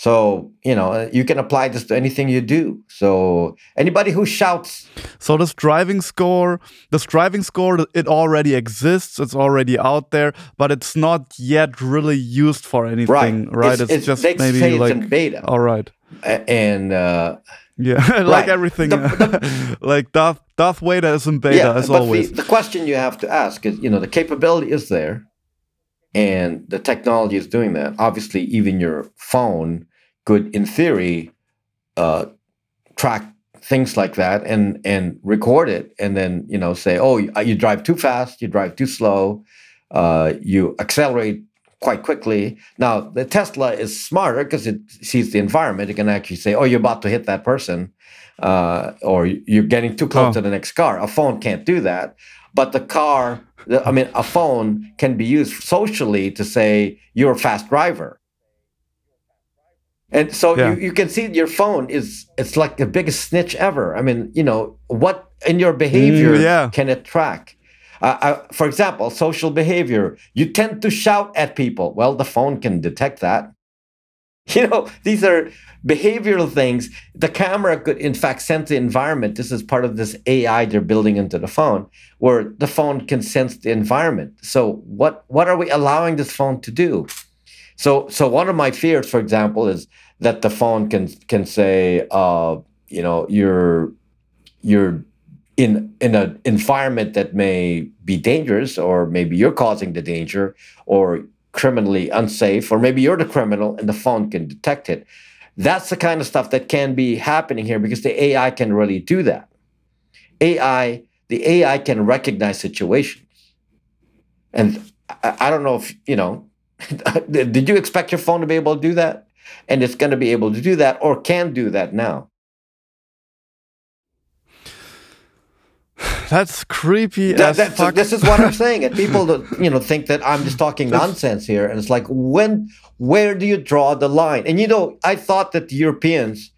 So, you know, you can apply this to anything you do. So, anybody who shouts. So, this driving score, this driving score, it already exists. It's already out there, but it's not yet really used for anything, right? right? It's, it's, it's just maybe like. in beta. All right. And. Uh, yeah, (laughs) like right. everything, the, the, (laughs) like Darth Darth Vader is in beta yeah, as always. The, the question you have to ask is, you know, the capability is there, and the technology is doing that. Obviously, even your phone could, in theory, uh, track things like that and and record it, and then you know say, oh, you, you drive too fast, you drive too slow, uh, you accelerate quite quickly. Now, the Tesla is smarter because it sees the environment. It can actually say, "Oh, you're about to hit that person," uh, or "You're getting too close Oh. to the next car." A phone can't do that, but the car, I mean, a phone can be used socially to say you're a fast driver. And so Yeah. you, you can see your phone is it's like the biggest snitch ever. I mean, you know, what in your behavior Mm, yeah. can it track? Uh, uh, for example, social behavior. You tend to shout at people. Well, the phone can detect that. (laughs) You know, these are behavioral things. The camera could, in fact, sense the environment. This is part of this AI they're building into the phone, where the phone can sense the environment. So, what what are we allowing this phone to do? So, so one of my fears, for example, is that the phone can can say, uh, you know, you're you're in in an environment that may be dangerous, or maybe you're causing the danger, or criminally unsafe, or maybe you're the criminal, and the phone can detect it. That's the kind of stuff that can be happening here because the AI can really do that. AI, the AI can recognize situations, and I, I don't know if you know (laughs) did you expect your phone to be able to do that? And it's going to be able to do that or can do that now. (sighs) That's creepy That- as that's- fuck. this is what I'm (laughs) saying. And people that, you know think that I'm just talking nonsense here. And it's like, when where do you draw the line? And you know, I thought that the Europeans,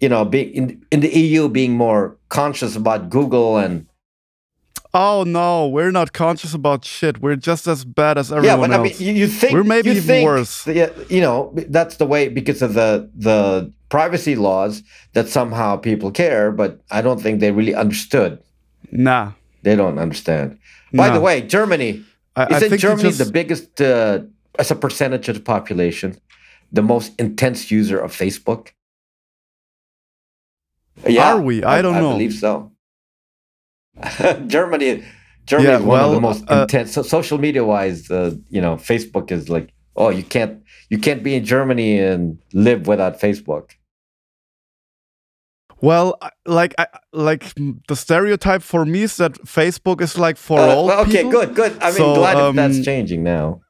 you know, being in, in the EU being more conscious about Google and oh no, we're not conscious about shit. We're just as bad as everyone yeah, but I mean, else. you, think We're maybe you even think worse. yeah, you know, that's the way because of the the privacy laws that somehow people care, but I don't think they really understood. nah. They don't understand. By nah. the way, Germany I, I isn't think Germany just, the biggest uh, as a percentage of the population, the most intense user of Facebook? Are we? I don't I know. I believe so. (laughs) Germany, Germany Yeah, is one of the most uh, intense. So social media wise, uh, you know, Facebook is like, oh, you can't you can't be in Germany and live without Facebook. Well, like I, like the stereotype for me is that Facebook is like for Uh, well, okay, people. good, good. I mean, So, glad if that's um, changing now.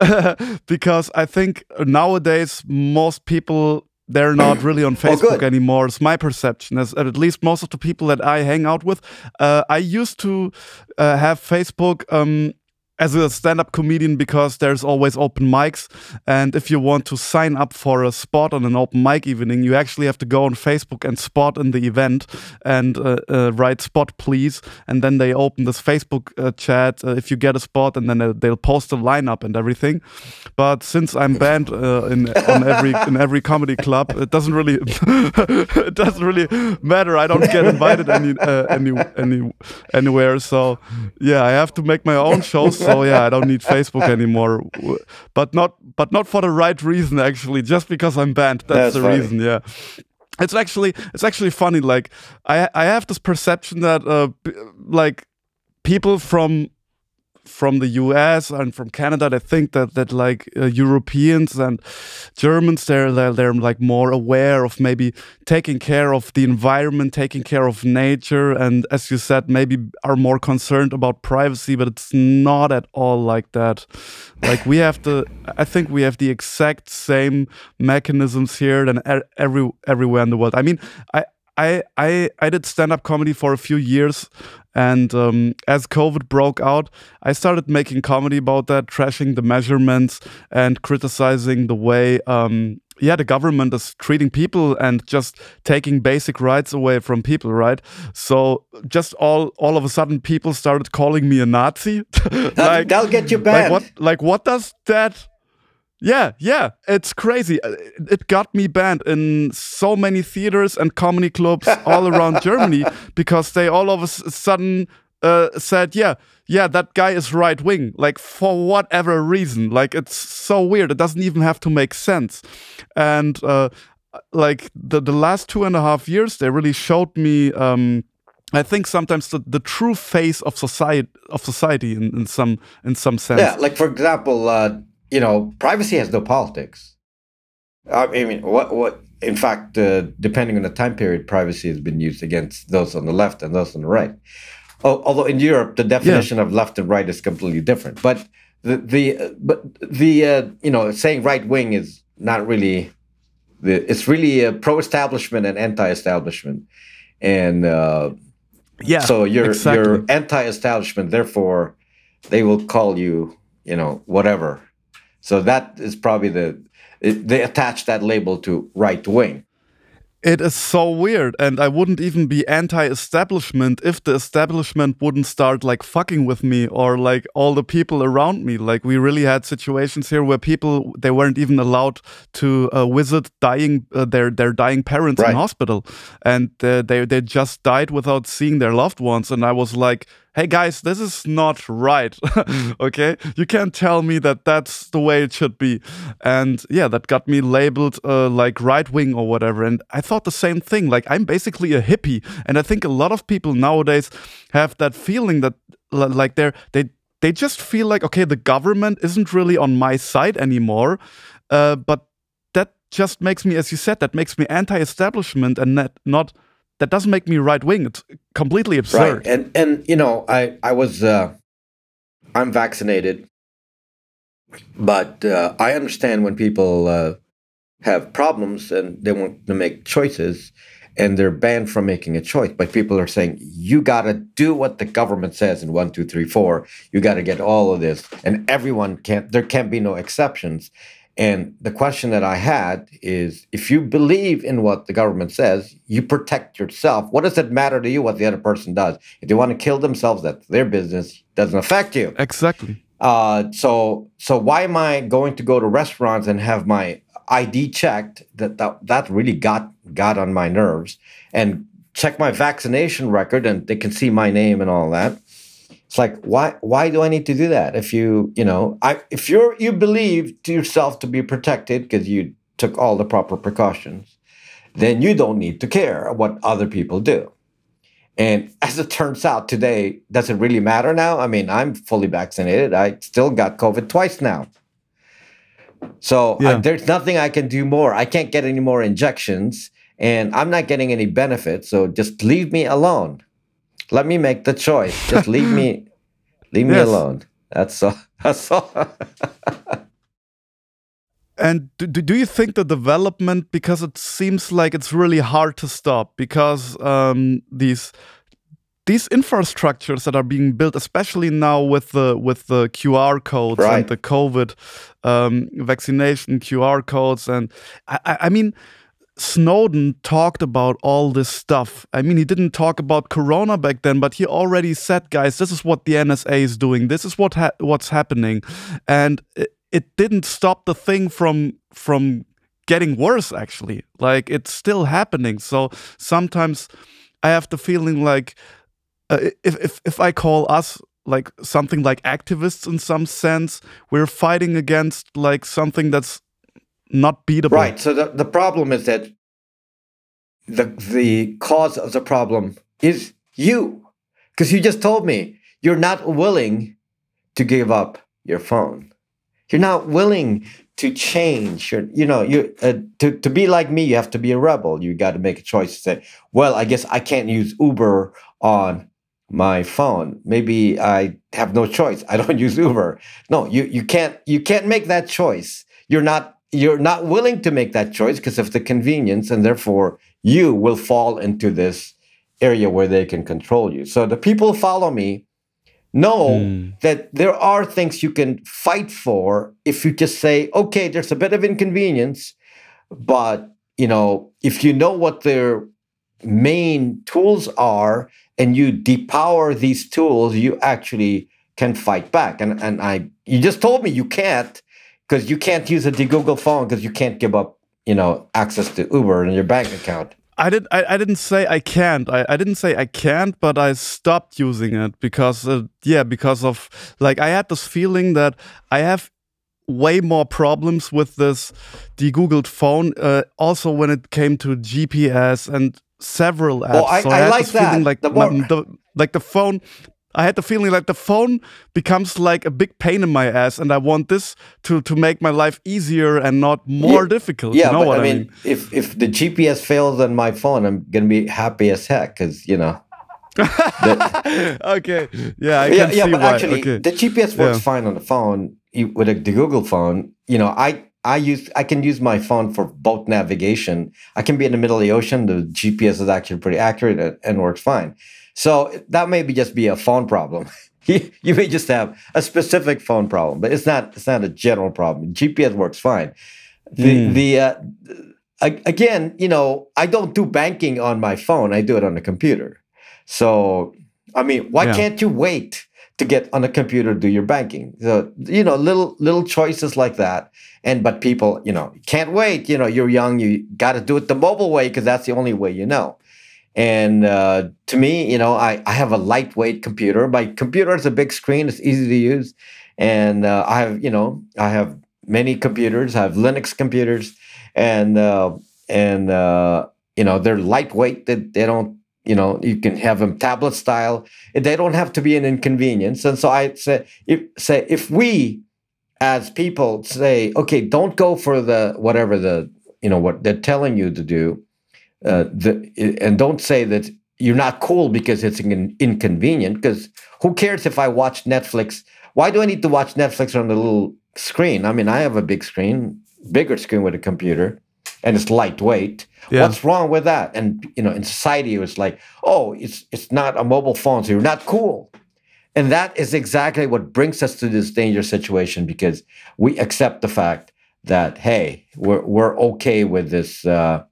(laughs) because I think nowadays most people they're not really on Facebook Oh, anymore. It's my perception. As at least most of the people that I hang out with, uh, I used to uh, have Facebook. Um, as a stand-up comedian because there's always open mics. And if you want to sign up for a spot on an open mic evening you actually have to go on facebook and spot in the event and uh, uh, write spot please. And then they open this facebook uh, chat uh, if you get a spot and then they'll, they'll post a lineup and everything. But since i'm banned uh, in on every in every comedy club it doesn't really (laughs) it doesn't really matter. I don't get invited any uh, any any anywhere. So yeah i have to make my own shows so yeah i don't need facebook anymore. But not but not for the right reason actually. Just because i'm banned That's that's, the funny. reason yeah. It's actually it's actually funny like i i have this perception that uh like people from from the US and from Canada, they think that that like uh, Europeans and Germans, they're, they're they're like more aware of maybe taking care of the environment, taking care of nature, and as you said, maybe are more concerned about privacy. But it's not at all like that. Like we have the, I think we have the exact same mechanisms here than e- every everywhere in the world. I mean, I. I, I, I did stand up comedy for a few years, and um, as COVID broke out, I started making comedy about that, trashing the measurements and criticizing the way, um, yeah, the government is treating people and just taking basic rights away from people, right? So just all all of a sudden, people started calling me a Nazi. (laughs) That, that'll get you like banned. what? Like what does that? Yeah, yeah, it's crazy. Uh, It got me banned in so many theaters and comedy clubs (laughs) all around Germany because they all of a sudden uh, said, "Yeah, yeah, that guy is right wing." Like for whatever reason, like it's so weird. It doesn't even have to make sense. And uh, like the the last two and a half years, they really showed me. Um, I think sometimes the, the true face of society of society in, in some in some sense. Yeah, like for example, uh, you know, privacy has no politics. I mean, what what? In fact, uh, depending on the time period, privacy has been used against those on the left and those on the right. Al- Although in Europe, the definition of left and right is completely different. But the the uh, but the uh, you know saying right wing is not really the it's really a pro-establishment and anti-establishment, and uh, yeah. so you're exactly. you're anti-establishment. Therefore, they will call you you know whatever. So that is probably the it, they attach that label to right wing. It is so weird, and I wouldn't even be anti-establishment if the establishment wouldn't start like fucking with me or like all the people around me. Like we really had situations here where people they weren't even allowed to uh, visit dying uh, their their dying parents Right. in hospital, and uh, they they just died without seeing their loved ones. And I was like, hey guys, this is not right. (laughs) okay, you can't tell me that that's the way it should be. And yeah, that got me labeled uh, like right wing or whatever. And I thought the same thing. Like I'm basically a hippie, and I think a lot of people nowadays have that feeling that like they're they they just feel like okay, the government isn't really on my side anymore. Uh, but that just makes me, as you said, that makes me anti-establishment and not not. That doesn't make me right wing. It's completely absurd. Right. And and you know, I I was uh I'm vaccinated, but uh, I understand when people uh, have problems and they want to make choices and they're banned from making a choice. But people are saying you got to do what the government says in one, two, three, four. You got to get all of this, and everyone can't. There can't be no exceptions. And the question that I had is if you believe in what the government says, you protect yourself. What does it matter to you what the other person does? If they want to kill themselves, that's their business. Doesn't affect you. Exactly. Uh, so so why am I going to go to restaurants and have my ID checked? That that, that really got got on my nerves. And check my vaccination record, and they can see my name and all that. It's like why why do I need to do that? If you you know I if you're you believe to yourself to be protected because you took all the proper precautions, then you don't need to care what other people do. And (laughs) as it turns out today, does it really matter now? I mean, I'm fully vaccinated. I still got COVID twice now. So I- there's nothing I can do more. I can't get any more injections and I'm not getting any benefits. So just leave me alone. Let me make the choice. Just leave me (laughs) leave me alone. That's all. (laughs) That's all. And do, do you think the development, because it seems like it's really hard to stop, because um, these these infrastructures that are being built, especially now with the with the QR codes and the COVID um, vaccination QR codes, and I, I I mean. Snowden talked about all this stuff. I mean, he didn't talk about Corona back then, but he already said, "Guys, this is what the NSA is doing. This is what ha- what's happening," and it, it didn't stop the thing from from getting worse. Actually, like it's still happening. So sometimes I have the feeling like uh, if if if I call us like something like activists in some sense, we're fighting against like something that's not beatable. Right. So the, the problem is that the the cause of the problem is you. Because you just told me you're not willing to give up your phone. You're not willing to change. You're, you know, you uh, to to be like me, you have to be a rebel. You got to make a choice to say, well, I guess I can't use Uber on my phone. Maybe I have no choice. I don't (laughs) use Uber. No, you you can't you can't make that choice. You're not you're not willing to make that choice because of the convenience and therefore you will fall into this area where they can control you. So the people who follow me know Hmm. that there are things you can fight for if you just say, okay, there's a bit of inconvenience, but you know, if you know what their main tools are and you depower these tools, you actually can fight back. And and I you just told me you can't because you can't use a Google phone because you can't give up, you know, access to Uber and your bank account. I did. I, I didn't say I can't. I, I didn't say I can't, but I stopped using it because, uh, yeah, because of like I had this feeling that I have way more problems with this de-googled phone. Uh, also, when it came to GPS and several apps. Well, I- so I had like this feeling that. like The more- the, like the phone. I had the feeling like the phone becomes like a big pain in my ass, and I want this to to make my life easier and not more Yeah. difficult. Yeah, you know but what I mean, if if the GPS fails on my phone, I'm gonna be happy as heck because you know the, (laughs) okay, yeah, I yeah, can yeah, see but why. actually, okay. the GPS works Yeah. fine on the phone you- with a, the Google phone. You know, I I use I can use my phone for boat navigation. I can be in the middle of the ocean. The GPS is actually pretty accurate and, and works fine. So that may be just be a phone problem. (laughs) you, may just have a specific phone problem, but it's not it's not a general problem. GPS works fine. The Hmm. the uh, again, you know, I don't do banking on my phone. I do it on the computer. So, I mean, why Yeah. can't you wait to get on a computer to do your banking? So, you know, little little choices like that. And but people, you know, can't wait. You know, you're young. You got to do it the mobile way because that's the only way you know. And uh, to me, you know, I, I have a lightweight computer. My computer is a big screen. It's easy to use. And uh, I have, you know, I have many computers. I have Linux computers, and uh, and uh, you know they're lightweight. They, they don't, you know, you can have them tablet style. They don't have to be an inconvenience. And so I say, if say if we as people say, okay, don't go for the whatever the you know what they're telling you to do, uh, the, and don't say that you're not cool because it's in, inconvenient. Because who cares if I watch Netflix? Why do I need to watch Netflix on the little screen? I mean, I have a big screen, bigger screen with a computer, and it's lightweight. Yeah. What's wrong with that? And you know, in society, it was like, oh, it's it's not a mobile phone, so you're not cool. And that is exactly what brings us to this dangerous situation because we accept the fact that hey, we're we're okay with this, uh,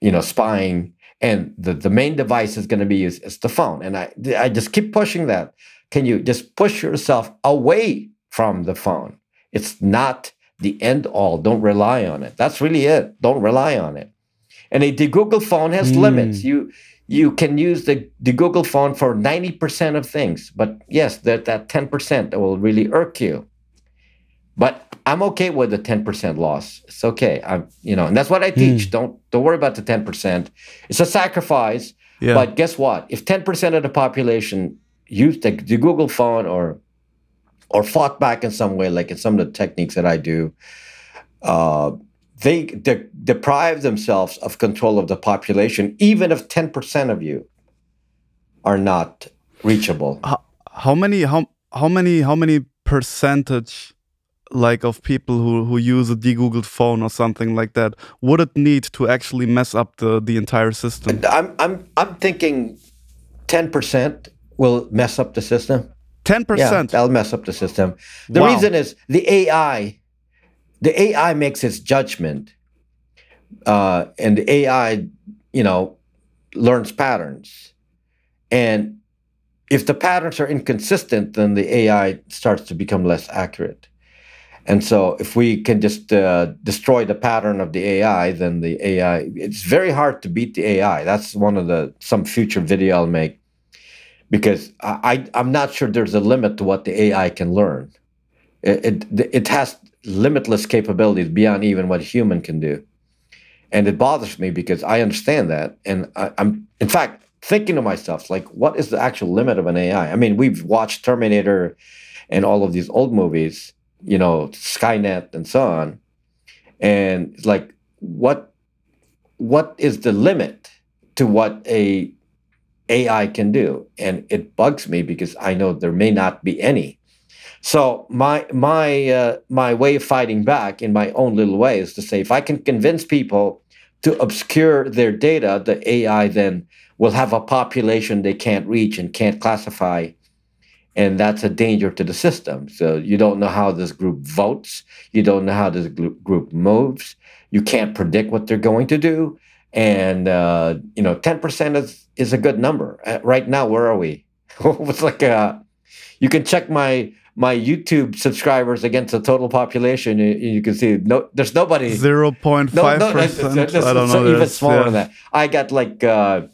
you know, spying, and the the main device is going to be is, is the phone. And I I just keep pushing that. Can you just push yourself away from the phone? It's not the end all. Don't rely on it. That's really it. Don't rely on it. And a, the Google phone has Mm. limits. You you can use the, the Google phone for 90% of things. But yes, that, that 10% that will really irk you. But I'm okay with the 10% loss. It's okay. I'm, you know, and that's what I teach. Don't don't worry about the 10%. It's a sacrifice. Yeah. But guess what? If 10% of the population used the, the Google phone or or fought back in some way, like in some of the techniques that I do, uh, they de- deprive themselves of control of the population, even if 10% of you are not reachable. How, how many how how many how many percentage like of people who who use a de-googled phone or something like that would it need to actually mess up the the entire system I'm, I'm, I'm thinking 10% will mess up the system. 10% Yeah, that'll mess up the system. The Wow. reason is the AI. The AI makes its judgment, uh, and the AI, you know, learns patterns. And if the patterns are inconsistent, then the AI starts to become less accurate. And so, if we can just uh, destroy the pattern of the AI, then the AI, it's very hard to beat the AI. That's one of the some future video I'll make because I, I I'm not sure there's a limit to what the AI can learn. It, it it has limitless capabilities beyond even what a human can do, and it bothers me because I understand that, and I, I'm in fact thinking to myself like, what is the actual limit of an AI? I mean, we've watched Terminator and all of these old movies, you know, Skynet and so on, and it's like, what what is the limit to what a AI can do, and it bugs me because I know there may not be any. So my my uh, my way of fighting back in my own little way is to say if I can convince people to obscure their data, the AI then will have a population they can't reach and can't classify, and that's a danger to the system. So you don't know how this group votes, you don't know how this group moves, you can't predict what they're going to do, and uh, you know, ten percent is is a good number. Uh, right now, where are we? (laughs) it's like uh, you can check my my YouTube subscribers against the total population. You, you can see no, there's nobody. 0.5 No, no, it's, percent i don't know even smaller yeah. than that. I got like uh,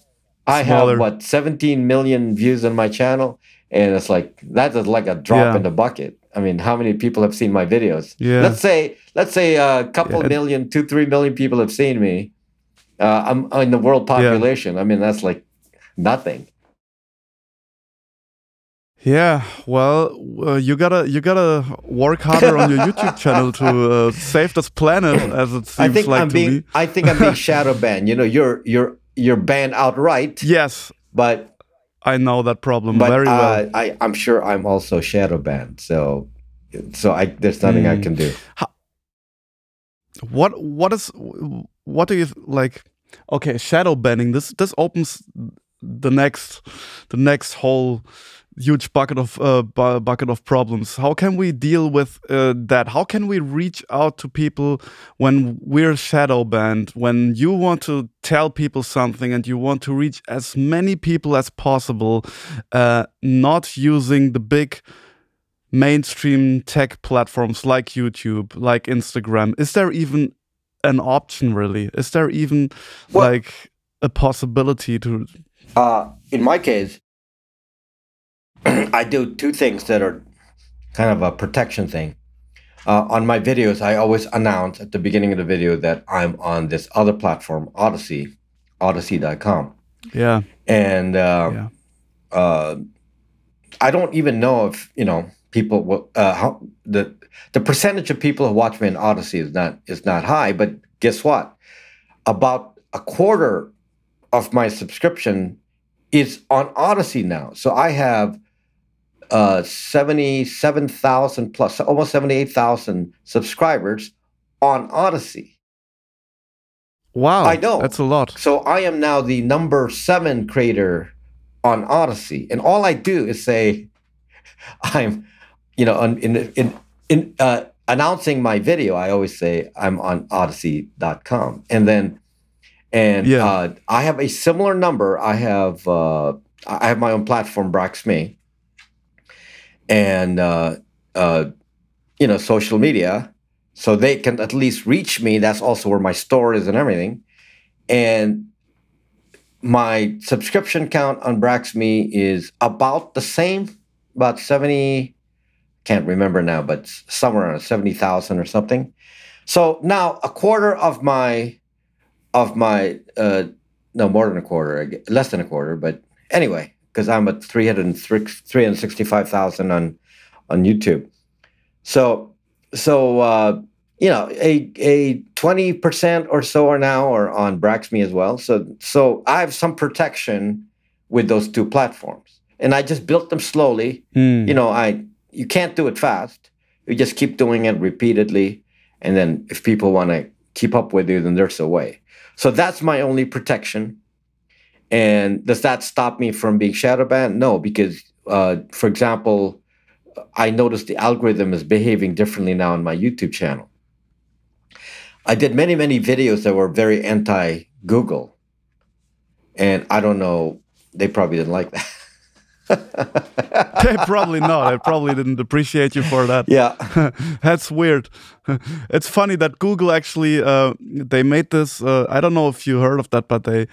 I have what 17 million views on my channel, and it's like that is like a drop Yeah. in the bucket. I mean, how many people have seen my videos? Yeah. Let's say let's say a couple Yeah, million, two, three million people have seen me. Uh, I'm in the world population. I mean, that's like nothing. Yeah, well, uh, you gotta you gotta work harder on your YouTube (laughs) channel to uh, save this planet, (laughs) as it seems I think like I'm being me. I think I'm being (laughs) shadow banned. You know, you're you're you're banned outright, Yes. but I know that problem but very well. uh, I, I'm sure I'm also shadow banned. So, so I there's nothing I Mm. can do. what what is what do you like okay shadow banning this this opens the next the next whole huge bucket of uh, bu- bucket of problems how can we deal with uh, that how can we reach out to people when we're shadow banned when you want to tell people something and you want to reach as many people as possible uh, not using the big mainstream tech platforms like YouTube, like Instagram? Is there even an option really? Is there even Well- like a possibility to Uh, in my case, (clears throat) I do two things that are kind of a protection thing. Uh, on my videos, I always announce at the beginning of the video that I'm on this other platform, Odysee, Odysee.com, yeah, and uh, yeah. uh, I don't even know if you know people will uh, how the the percentage of people who watch me in Odysee is not is not high. But guess what? About a quarter of my subscription is on Odysee now. So I have uh, seventy seven thousand plus, almost seventy eight thousand subscribers on Odysee. Wow, I know. that's a lot. So I am now the number seven creator on Odysee, and all I do is say, (laughs) I'm, you know, on, in in in uh, announcing my video. I always say I'm on Odysee.com, and then, and Yeah. uh, I have a similar number. I have uh, I have my own platform, Braxme, and uh, uh, you know, social media. So they can at least reach me. That's also where my store is and everything and my subscription count on Braxme is about the same, about 70, can't remember now, but somewhere around 70,000 or something. So now a quarter of my, of my, uh, no, more than a quarter, less than a quarter, but anyway, because I'm at 303 365,000 on, on YouTube. So, so, uh, you know, a a twenty percent or so are now are on Braxme as well. So so I have some protection with those two platforms, and I just built them slowly. Hmm. You know, I you can't do it fast. You just keep doing it repeatedly, and then if people want to keep up with you, then there's a way. So that's my only protection. And does that stop me from being shadow banned? No, because uh, for example, I noticed the algorithm is behaving differently now on my YouTube channel. I did many, many videos that were very anti Google. And I don't know, they probably didn't like that. (laughs) they probably not. They probably didn't appreciate you for that. yeah. (laughs) That's weird. (laughs) It's funny that Google actually uh, they made this. Uh, I don't know if you heard of that, but they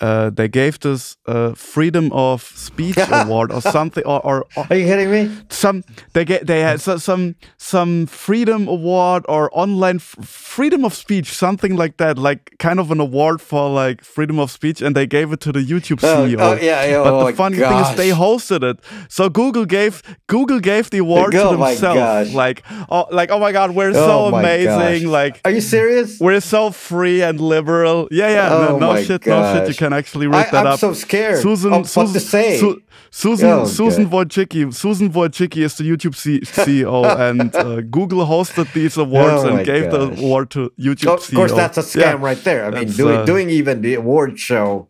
uh, they gave this uh, freedom of speech (laughs) award or something, or, or, or Are you kidding me? some they get they had so, some some freedom award or online freedom of speech, something like that, like kind of an award for like freedom of speech, and they gave it to the YouTube Oh, CEO. oh, yeah, yeah, But oh the funny thing is they hosted it. So Google gave Google gave the award Oh to themselves. Like oh like oh my god, we're so Oh amazing. gosh. Like Are you serious? we're so free and liberal. Yeah, yeah. Oh no, no my shit, no shit. You can actually read I, that I'm up. so scared Susan, of Susan, what to say. Su- Susan, Oh, Susan God. Wojcicki, Susan Wojcicki is the YouTube C- (laughs) CEO, and uh, Google hosted these awards Oh and my gave the award to YouTube So, of CEO. course, that's a scam Yeah. right there. I mean, doing uh, doing even the award show,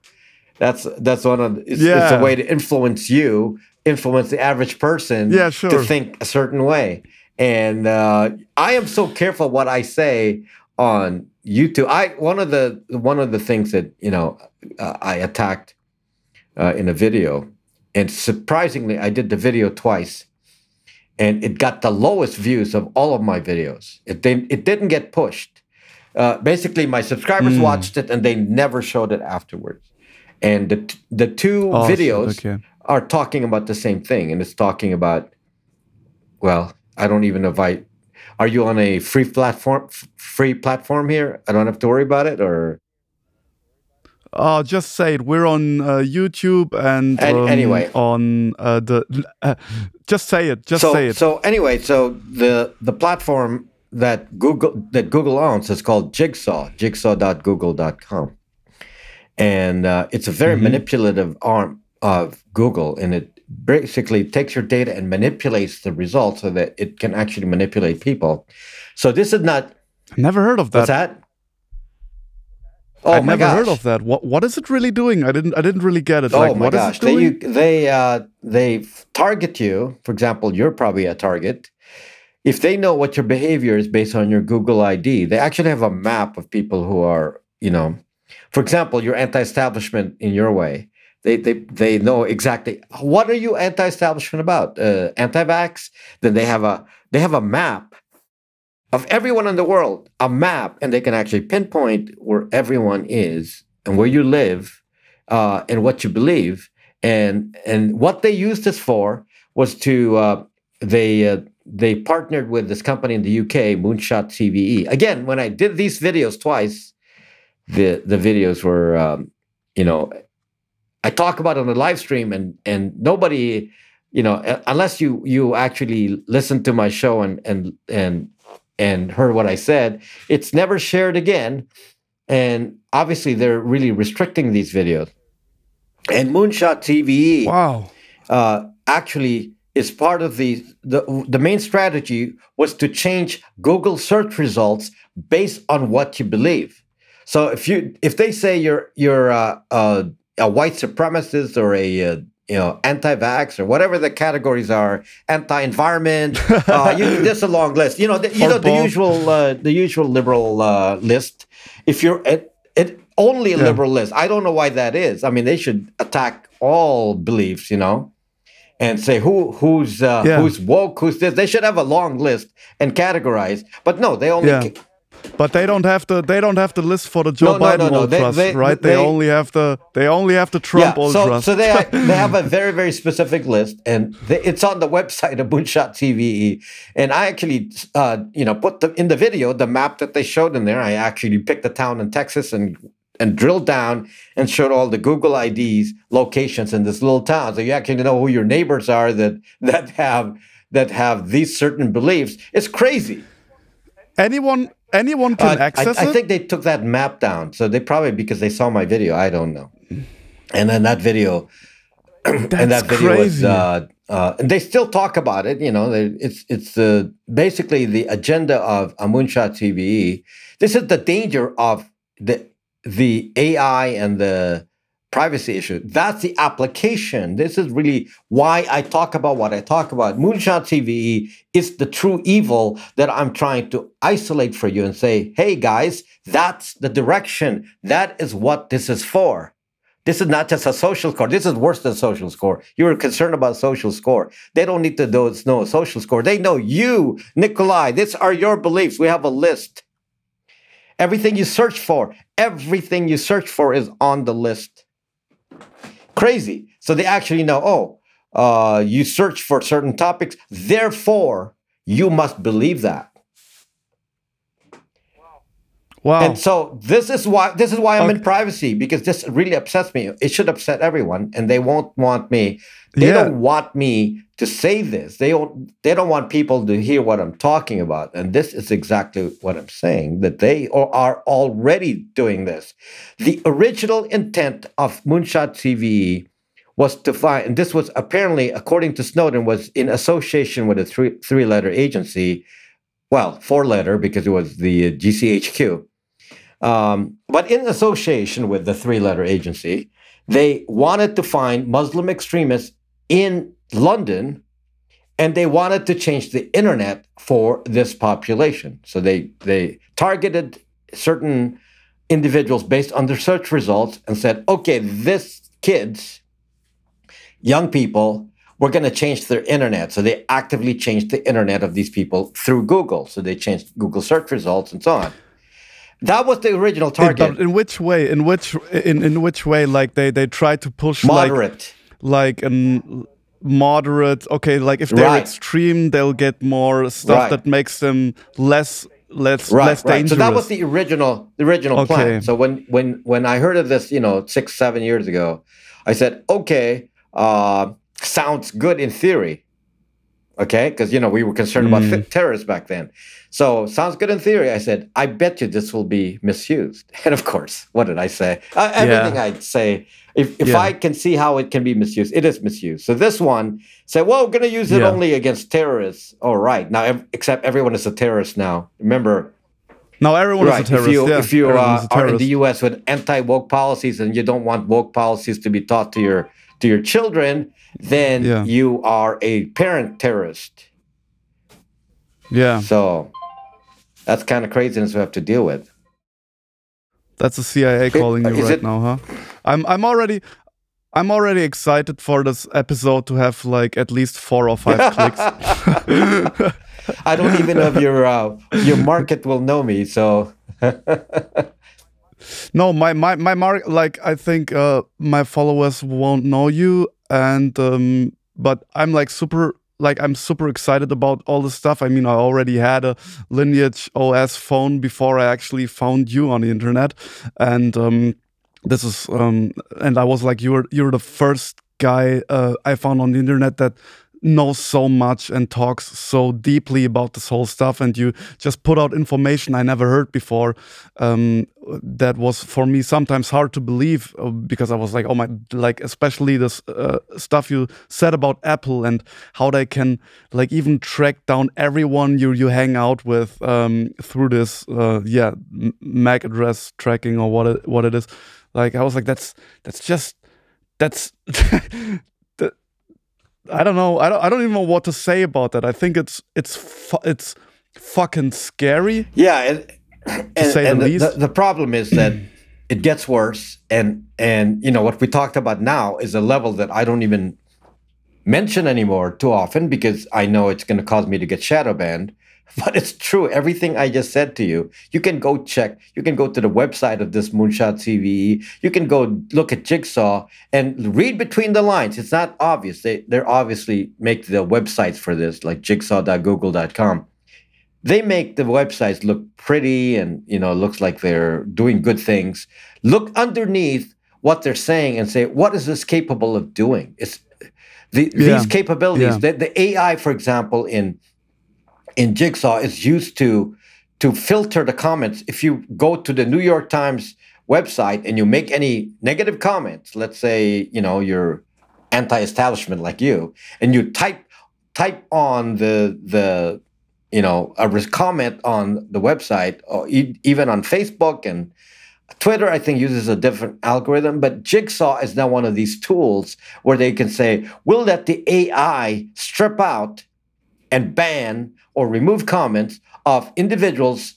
that's that's one of it's, it's a way to influence you, influence the average person, Yeah, sure. to think a certain way. And uh, I am so careful what I say on YouTube. I one of the one of the things that you know uh, I attacked uh, in a video, and surprisingly, I did the video twice, and it got the lowest views of all of my videos. It didn't it didn't get pushed. Uh, basically, my subscribers Mm. watched it and they never showed it afterwards. And the t- the two shit, videos okay. are talking about the same thing, and it's talking about. Well, I don't even know if I. Are you on a free platform? Free platform here? I don't have to worry about it, or Oh, just say it. We're on uh, YouTube and An- um, anyway. on uh, the. Uh, just say it. Just so say it. so anyway, so the the platform that Google that Google owns is called Jigsaw, jigsaw.google.com, and uh, it's a very Mhm. manipulative arm of Google, and it basically takes your data and manipulates the results so that it can actually manipulate people. So this is not. Never heard of that. What's that? Oh I never gosh. heard of that. What what is it really doing? I didn't I didn't really get it. Oh like, my what gosh! They you, they uh, they target you. For example, you're probably a target. If they know what your behavior is based on your Google ID, they actually have a map of people who are you know. For example, you're anti-establishment in your way. They they they know exactly what are you anti-establishment about. Uh, anti-vax. Then they have a they have a map of everyone in the world a map and they can actually pinpoint where everyone is and where you live uh, and what you believe and and what they used this for was to uh, they uh, they partnered with this company in the UK Moonshot CVE again when I did these videos twice the the videos were um, you know I talk about on the live stream and and nobody you know unless you you actually listen to my show and and and and heard what I said, it's never shared again. And obviously, they're really restricting these videos. And Moonshot CVE, wow, uh, actually is part of the, the the main strategy was to change Google search results based on what you believe. So if you if they say you're you're uh, uh, a white supremacist or a uh, you know, anti-vax or whatever the categories are, anti-environment. (laughs) uh, you, there's a long list. You know, the, you know the usual uh, the usual liberal uh, list. If you're it, it only a yeah. liberal list, I don't know why that is. I mean, they should attack all beliefs. You know, and say who who's uh, yeah. who's woke, who's this. They should have a long list and categorize. But no, they only. Yeah. But they don't have to. They don't have to list for the Joe no, Biden no, no, ultras, they, they, right? They, they, only have to. They only have the Trump yeah, ultras. So, so they they have a (laughs) very very specific list, and they, it's on the website of Moonshot CVE. And I actually, uh, you know, put the, in the video the map that they showed in there. I actually picked a town in Texas and and drilled down and showed all the Google IDs locations in this little town, so you actually know who your neighbors are that that have that have these certain beliefs. It's crazy. Anyone anyone can uh, access I, it. I think they took that map down, so they probably because they saw my video. I don't know. And then that video, (clears throat) and that video crazy. was, uh, uh, and they still talk about it. You know, They, it's it's uh, basically the agenda of a Moonshot CVE. This is the danger of the the AI and the privacy issue. That's the application. This is really why I talk about what I talk about. Moonshot CVE is the true evil that I'm trying to isolate for you and say, hey guys, that's the direction. That is what this is for. This is not just a social score. This is worse than social score. You're concerned about social score. They don't need to know, social score. They know you, Nikolai. These are your beliefs. We have a list. Everything you search for, everything you search for is on the list crazy. So they actually know, oh, uh, you search for certain topics, therefore you must believe that. Wow. And so this is why this is why I'm okay. in privacy because this really upsets me. It should upset everyone, and they won't want me. They yeah. don't want me to say this. They don't. They don't want people to hear what I'm talking about. And this is exactly what I'm saying. That they are already doing this. The original intent of Moonshot CVE was to find, and this was apparently, according to Snowden, was in association with a three three letter agency. Well, four letter because it was the GCHQ. Um, but in association with the three letter agency, they wanted to find Muslim extremists in London and they wanted to change the internet for this population. So they they targeted certain individuals based on their search results and said, okay, this kids, young people, we're going to change their internet. So they actively changed the internet of these people through Google. So they changed Google search results and so on. That was the original target. In, in which way? In which in, in which way? Like they they tried to push moderate, like, like an moderate. Okay, like if they're right. extreme, they'll get more stuff right. that makes them less less right, less dangerous. So that was the original the original okay. plan. So when when when I heard of this, you know, six seven years ago, I said, okay, uh, sounds good in theory. Okay, because you know we were concerned mm. about terrorists back then. So sounds good in theory. I said, I bet you this will be misused. (laughs) And of course, what did I say? Uh, everything yeah. I'd say, if, if yeah. I can see how it can be misused, it is misused. So this one said, well, we're going to use it yeah. only against terrorists. All right. Now, ev- except everyone is a terrorist now. Remember, now everyone right. is a terrorist. If you, yeah. if you uh, are in the U.S. with anti-woke policies and you don't want woke policies to be taught to your to your children, then yeah. you are a parent terrorist. Yeah. So that's kind of craziness we have to deal with. That's the CIA calling you right it? now, huh? I'm I'm already I'm already excited for this episode to have like at least four or five (laughs) clicks. I don't even know if your uh, your market will know me. So (laughs) no, my my my mark like I think uh, my followers won't know you, and um, but I'm like super like I'm super excited about all this stuff. I mean, I already had a Lineage OS phone before I actually found you on the internet, and um, this is um, and I was like, you're you're the first guy uh, I found on the internet that knows so much and talks so deeply about this whole stuff and you just put out information i never heard before um, that was for me sometimes hard to believe uh, because i was like oh my like especially this uh, stuff you said about apple and how they can like even track down everyone you you hang out with um, through this uh, yeah mac address tracking or what it, what it is. Like i was like that's that's just that's (laughs) I don't know. I don't. I don't even know what to say about that. I think it's it's fu- it's fucking scary. Yeah, and, and, and the, the, the, problem is that it gets worse, and and you know what we talked about now is a level that I don't even mention anymore too often because I know it's going to cause me to get shadow banned. (laughs) But it's true. Everything I just said to you, you can go check. You can go to the website of this Moonshot CVE. You can go look at Jigsaw and read between the lines. It's not obvious. They they're obviously make the websites for this, like jigsaw.google.com. They make the websites look pretty and you know looks like they're doing good things. Look underneath what they're saying and say, what is this capable of doing? It's the, yeah. these capabilities. Yeah. The, the AI, for example, in in Jigsaw is used to to filter the comments. If you go to the New York Times website and you make any negative comments, let's say you know you're anti-establishment like you, and you type type on the the you know a comment on the website or e- even on Facebook and Twitter, I think, uses a different algorithm, but Jigsaw is now one of these tools where they can say, we'll let the AI strip out and ban or remove comments of individuals.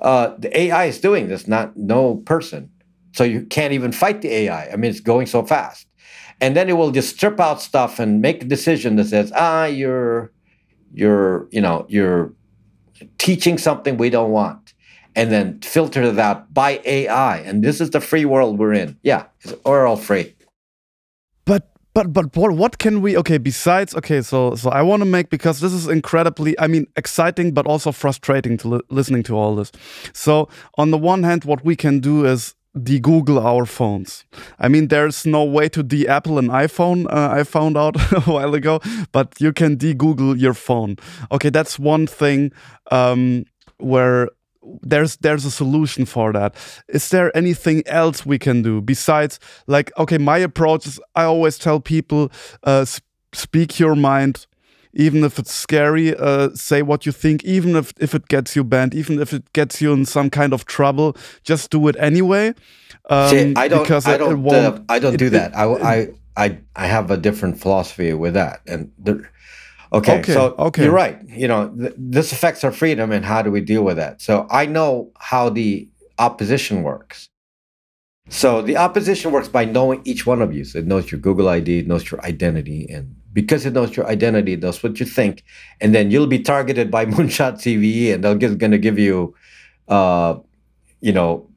Uh, the AI is doing this, not no person. So you can't even fight the AI. I mean, it's going so fast. And then it will just strip out stuff and make a decision that says, ah, you're, you're, you know, you're teaching something we don't want, and then filter that by AI. And this is the free world we're in. Yeah, we're all free but but what what can we okay besides okay so so I want to make because this is incredibly I mean exciting but also frustrating to li listening to all this. So on the one hand, what we can do is de-Google our phones. I mean, there's no way to de-Apple an iPhone. Uh, I found out (laughs) a while ago, but you can de-Google your phone. Okay, that's one thing um, where there's there's a solution for that. Is there anything else we can do besides like okay my approach is i always tell people uh, speak your mind. Even if it's scary uh, say what you think. Even if, if it gets you banned even if it gets you in some kind of trouble. Just do it anyway. Um, See, i don't because i don't uh, i don't it, do that. It, I, I i i have a different philosophy with that. And there Okay, okay, so okay. you're right. You know, th- this affects our freedom, and how do we deal with that? So I know how the opposition works. So the opposition works by knowing each one of you. So it knows your Google ID, it knows your identity, and because it knows your identity, it knows what you think, and then you'll be targeted by (laughs) Moonshot TV, and they're going to give you, uh, you know,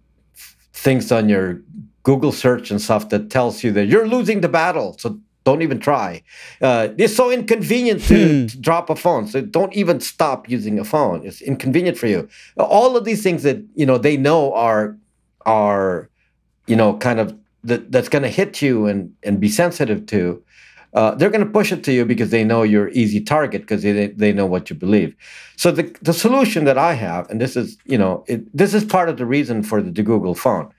things on your Google search and stuff that tells you that you're losing the battle. So don't even try. Uh, it's so inconvenient to, hmm. to, drop a phone. So don't even stop using a phone. It's inconvenient for you. All of these things that you know they know are are you know kind of that that's going to hit you and and be sensitive to. uh, they're going to push it to you because they know you're easy target because they, they know what you believe. So the, the solution that I have, and this is, you know, it, this is part of the reason for the, the Google phone.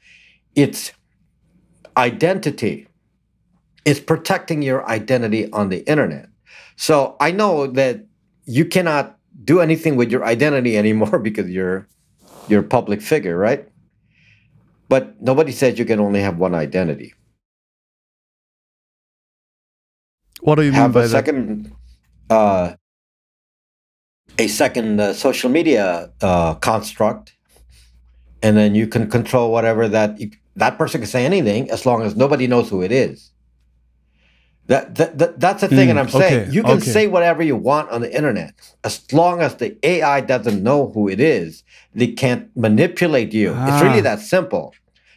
It's identity. It's protecting your identity on the internet. So I know that you cannot do anything with your identity (laughs) anymore because you're you're a public figure, right? But nobody says you can only have one identity. What do you have mean by a second, uh, a second uh, social media uh, construct, and then you can control whatever that you, that person can say anything as long as nobody knows who it is. That, that, that that's the thing, Mm, and I'm saying okay, you can okay. say whatever you want on the internet as long as the AI doesn't know who it is. They can't manipulate you. It's really Ah. that simple.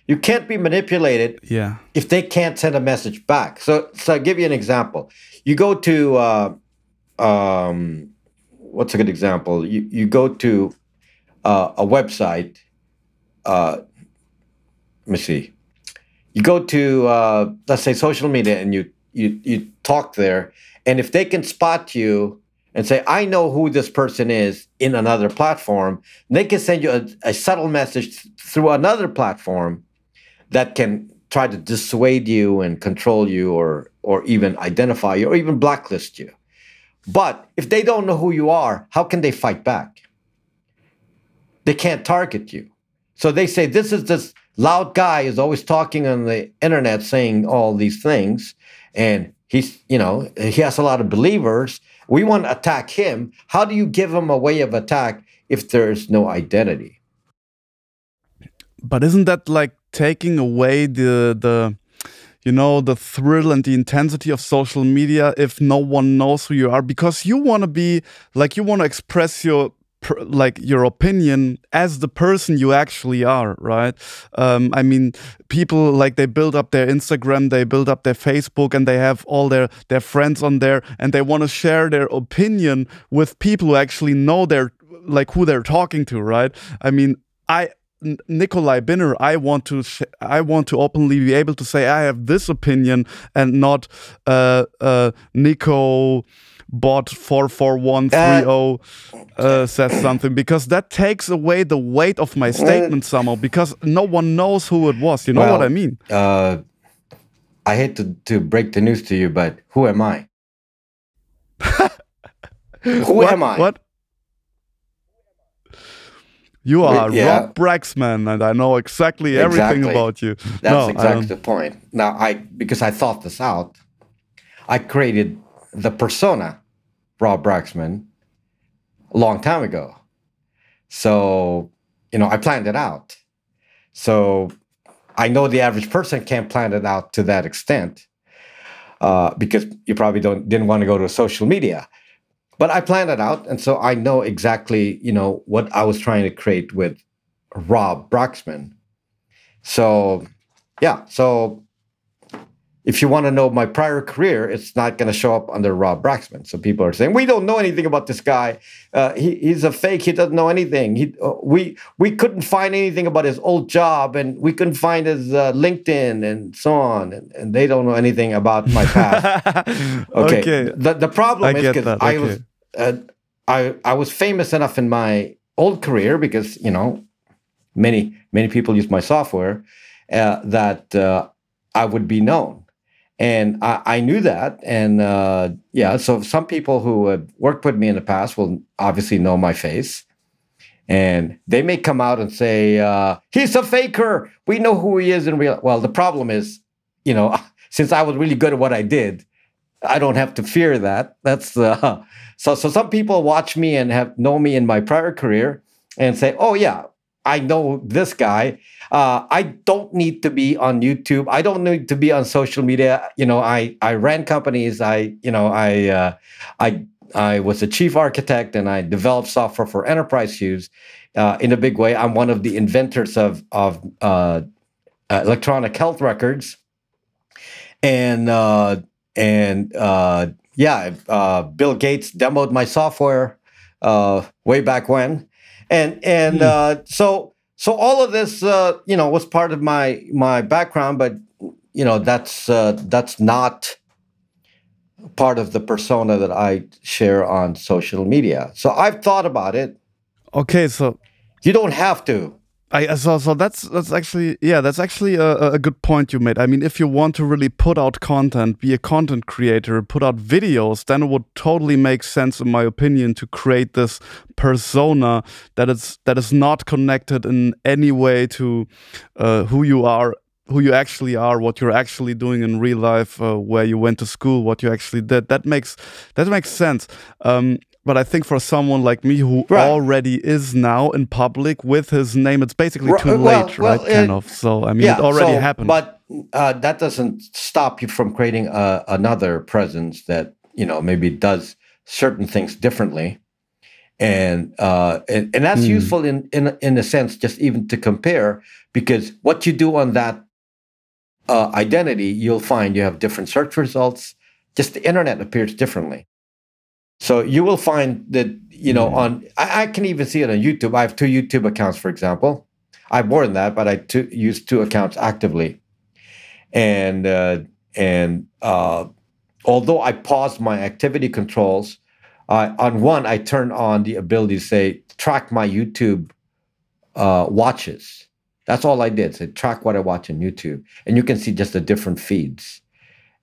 You can't be manipulated? Yeah. if they can't send a message back. So, so I'll give you an example. You go to, uh, um, what's a good example? You, you go to uh, a website. Uh, let me see. You go to, uh, let's say, social media, and you you you talk there, and if they can spot you and say, "I know who this person is" in another platform, they can send you a, a subtle message through another platform that can try to dissuade you and control you or or even identify you or even blacklist you. But if they don't know who you are, how can they fight back? They can't target you. So they say this is this loud guy is always talking on the internet saying all these things and he's you know he has a lot of believers. We want to attack him. How do you give him a way of attack if there's no identity? But isn't that like taking away the the you know the thrill and the intensity of social media if no one knows who you are? Because you want to be like you want to express your per- like your opinion as the person you actually are right? Um, i mean people like they build up their instagram they build up their facebook and they have all their their friends on there and they want to share their opinion with people who actually know their like who they're talking to right? I mean I Nikolai Binner, I want to sh- I want to openly be able to say I have this opinion and not uh, uh, Nico bot four four one three zero uh, says something because that takes away the weight of my statement somehow because no one knows who it was. You know what I mean? uh, i hate to, to break the news to you but who am i (laughs) who what, am i What? You are yeah. Rob Braxman, and I know exactly everything Exactly. about you. That's no, exactly the point. Now, I because I thought this out, I created the persona, Rob Braxman, a long time ago. So, you know, I planned it out. So, I know the average person can't plan it out to that extent uh, because you probably don't didn't want to go to social media. But I planned it out, and so I know exactly, you know, what I was trying to create with Rob Braxman. So, yeah. So, if you want to know my prior career, it's not going to show up under Rob Braxman. So people are saying we don't know anything about this guy. Uh, he, he's a fake. He doesn't know anything. He, uh, we we couldn't find anything about his old job, and we couldn't find his uh, LinkedIn and so on. And, and they don't know anything about my past. (laughs) Okay. okay. The the problem I is because I was uh, I I was famous enough in my old career because you know many many people use my software uh, that uh, I would be known, and I, I knew that. And uh, yeah, so some people who have worked with me in the past will obviously know my face. And they may come out and say, uh, he's a faker. We know who he is in real. Well, the problem is, you know, (laughs) since I was really good at what I did, I don't have to fear that. That's uh, (laughs) so. So some people watch me and have know me in my prior career and say, "Oh yeah, I know this guy. Uh, I don't need to be on YouTube. I don't need to be on social media. You know, I I ran companies. I you know I uh, I I was a chief architect and I developed software for enterprise use uh, in a big way. I'm one of the inventors of of uh, uh, electronic health records, and uh, and uh, yeah, uh, Bill Gates demoed my software uh, way back when, and and uh, so so all of this uh, you know was part of my my background, but you know that's uh, that's not part of the persona that I share on social media. So I've thought about it. Okay, so You don't have to. I so so that's that's actually yeah that's actually a, a good point you made. I mean, if you want to really put out content, be a content creator, put out videos, then it would totally make sense, in my opinion, to create this persona that is that is not connected in any way to uh, who you are. Who you actually are, what you're actually doing in real life, uh, where you went to school, what you actually did. That makes that makes sense. Um, but I think for someone like me who Right. already is now in public with his name, it's basically Ri- too well- late, well, right? kind uh, of. So I mean, it already so- happened. But uh, that doesn't stop you from creating a, another presence that you know maybe does certain things differently, and uh, and, and that's Hmm. useful in in in a sense, just even to compare because what you do on that uh, identity, you'll find you have different search results. Just the internet appears differently. So you will find that you know Hmm. on I, I can even see it on YouTube. I have two YouTube accounts, for example. I have more than that, but I use two accounts actively. And uh, and uh, although I paused my activity controls, uh, on one I turn on the ability to say track my YouTube uh, watches. That's all I did. So track what I watch on YouTube, and you can see just the different feeds,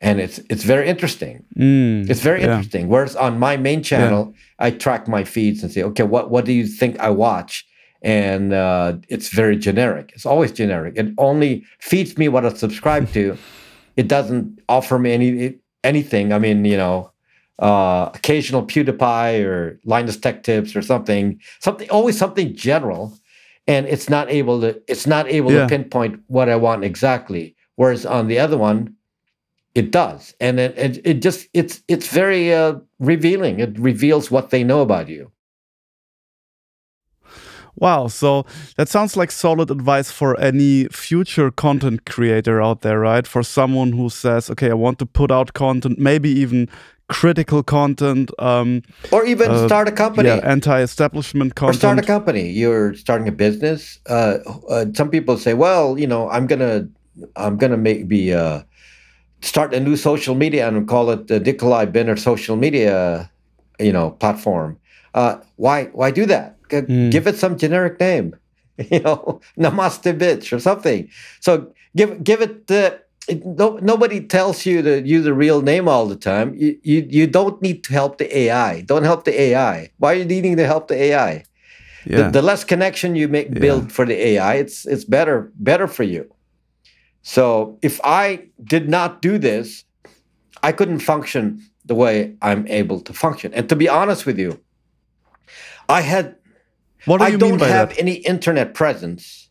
and it's it's very interesting. Mm, It's very yeah. interesting. Whereas on my main channel, I track my feeds and say, okay, what what do you think I watch? And uh, it's very generic. It's always generic. It only feeds me what I subscribe to. It doesn't offer me any anything. I mean, you know, uh, occasional PewDiePie or Linus Tech Tips or something. Something always something general, and it's not able to it's not able Yeah. to pinpoint what I want exactly. Whereas on the other one, it does. And it, it, it just it's it's very uh, revealing. It reveals what they know about you. Wow, so that sounds like solid advice for any future content creator out there, right? For someone who says, okay, I want to put out content, maybe even critical content, um, or even Uh, start a company. yeah, anti-establishment content, or start a company. You're starting a business. Uh, uh, some people say well you know i'm gonna i'm gonna maybe uh, start a new social media and call it the Nikolai Benner social media you know platform uh, why why do that G- Hmm. give it some generic name (laughs) you know namaste bitch or something so give give it the it, no, nobody tells you to use a real name all the time. You, you you don't need to help the AI. Don't help the AI. Why are you needing to help the AI? yeah. The, the less connection you make Yeah. build for the AI, it's it's better better for you. So if I did not do this, I couldn't function the way I'm able to function. And to be honest with you, I had what do I you don't mean by have that? any internet presence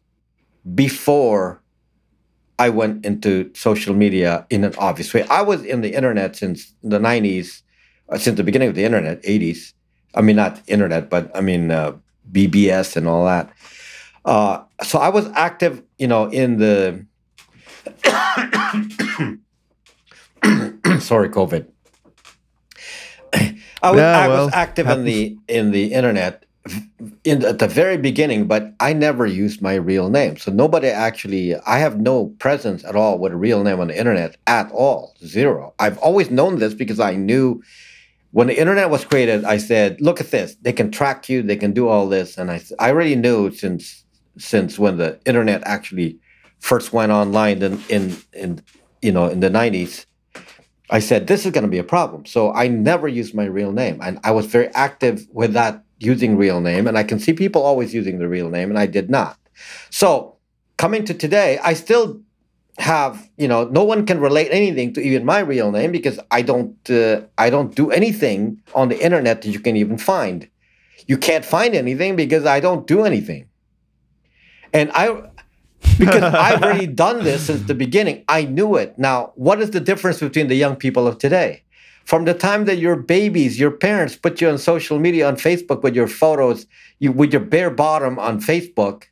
before I went into social media in an obvious way. I was in the internet since the 90s, uh, since the beginning of the internet, 80s. I mean, not internet, but I mean, uh, BBS and all that. Uh, so I was active, you know, in the. (coughs) Sorry, COVID. (coughs) I was, Yeah, I well, was active in the in the internet in at the very beginning, but I never used my real name. So nobody actually I have no presence at all with a real name on the internet at all. Zero. I've always known this because I knew when the internet was created, I said, look at this. They can track you, they can do all this. And I, I already knew since since when the internet actually first went online in in, in you know in the 90s I said, this is going to be a problem. So I never used my real name. And I was very active with that using real name. And I can see people always using the real name, and I did not. So coming to today, I still have, you know, no one can relate anything to even my real name because I don't, uh, I don't do anything on the internet that you can even find. You can't find anything because I don't do anything. And I, because (laughs) I've already done this since the beginning. I knew it. Now, what is the difference between the young people of today? From the time that you're babies, your parents put you on social media on Facebook with your photos, you with your bare bottom on Facebook.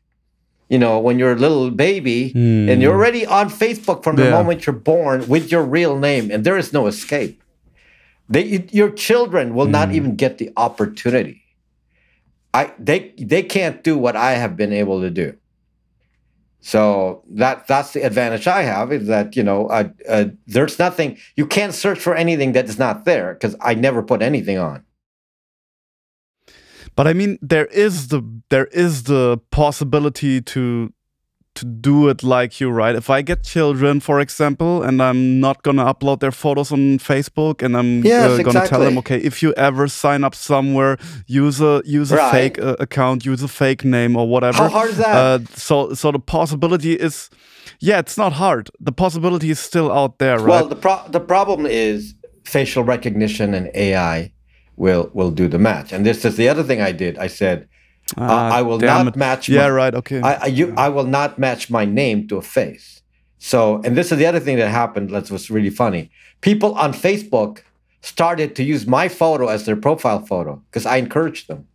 You know, when you're a little baby, and hmm. you're already on Facebook from the Yeah. moment you're born with your real name, and there is no escape. They, your children will not hmm. even get the opportunity. I, they, they can't do what I have been able to do. So that that's the advantage I have is that you know uh, there's nothing you can't search for anything that is not there because I never put anything on. But I mean, there is the there is the possibility to to do it like you, right? If I get children, for example, and I'm not gonna upload their photos on Facebook, and I'm Yes, uh, gonna tell them, okay, if you ever sign up somewhere, use a use a Right. fake uh, account, use a fake name or whatever. How hard is that? Uh, so so the possibility is, yeah, it's not hard. The possibility is still out there, right? Well, the pro- the problem is facial recognition and AI will will do the match. And this is the other thing I did. I said Ah, I will not it. match Yeah, my- right. Okay. I, I you I will not match my name to a face. So, and this is the other thing that happened. That was really funny. People on Facebook started to use my photo as their profile photo because I encouraged them.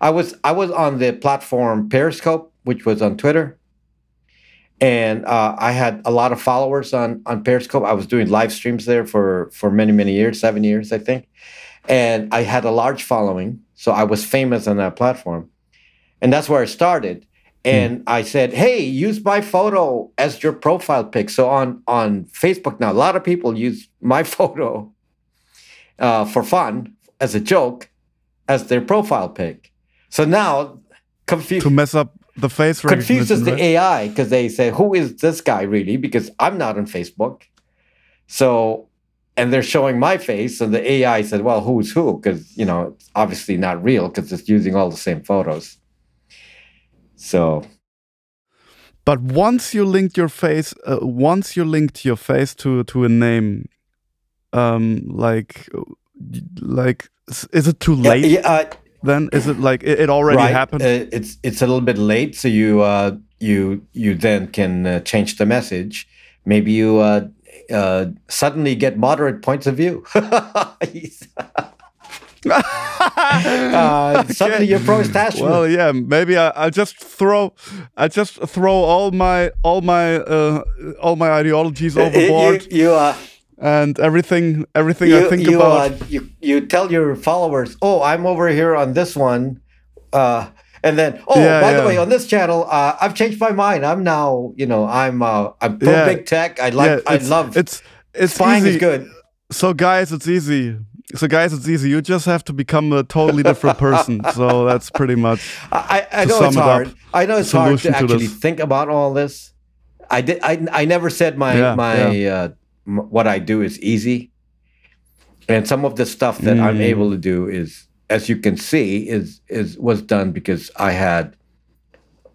I was I was on the platform Periscope, which was on Twitter, and uh, I had a lot of followers on on Periscope. I was doing live streams there for for many many years, seven years I think, and I had a large following, so I was famous on that platform, and that's where I started. And I said, "Hey, use my photo as your profile pic." So on on Facebook now, a lot of people use my (laughs) photo uh, for fun as a joke as their profile pic. So now, confused to mess up the face confuses the right? AI because they say, "Who is this guy really?" Because I'm not on Facebook, so and they're showing my face, and the AI said, "Well, who's who?" Because you know, it's obviously not real because it's using all the same photos. So But once you linked your face, uh, once you linked your face to to a name, um, like, like, is it too yeah, late? yeah, uh, Then is it like it, it already right. happened? Uh, it's it's a little bit late, so you uh, you you then can uh, change the message. Maybe you uh, uh, suddenly get moderate points of view. (laughs) uh, suddenly you're pro establishment. well, yeah, maybe I, I'll just throw, I just throw all my all my uh, all my ideologies (laughs) overboard You, you, uh, and everything everything you, I think you, about. you, you tell your followers, oh, I'm over here on this one. Uh, and then, oh, Yeah, by the way, on this channel, uh, I've changed my mind. I'm now, you know, I'm uh, I'm pro Yeah. big tech. I like, yeah, I love it's it's spying easy. is good. So guys, it's easy. So guys, it's easy. You just have to become a totally different (laughs) person. so that's pretty much. I, I I know it's it up, hard. I know it's hard to actually think about all this. I did. I I never said my Yeah, my uh, m- what I do is easy, and some of the stuff that I'm Mm. able to do is, as you can see, is is was done because I had,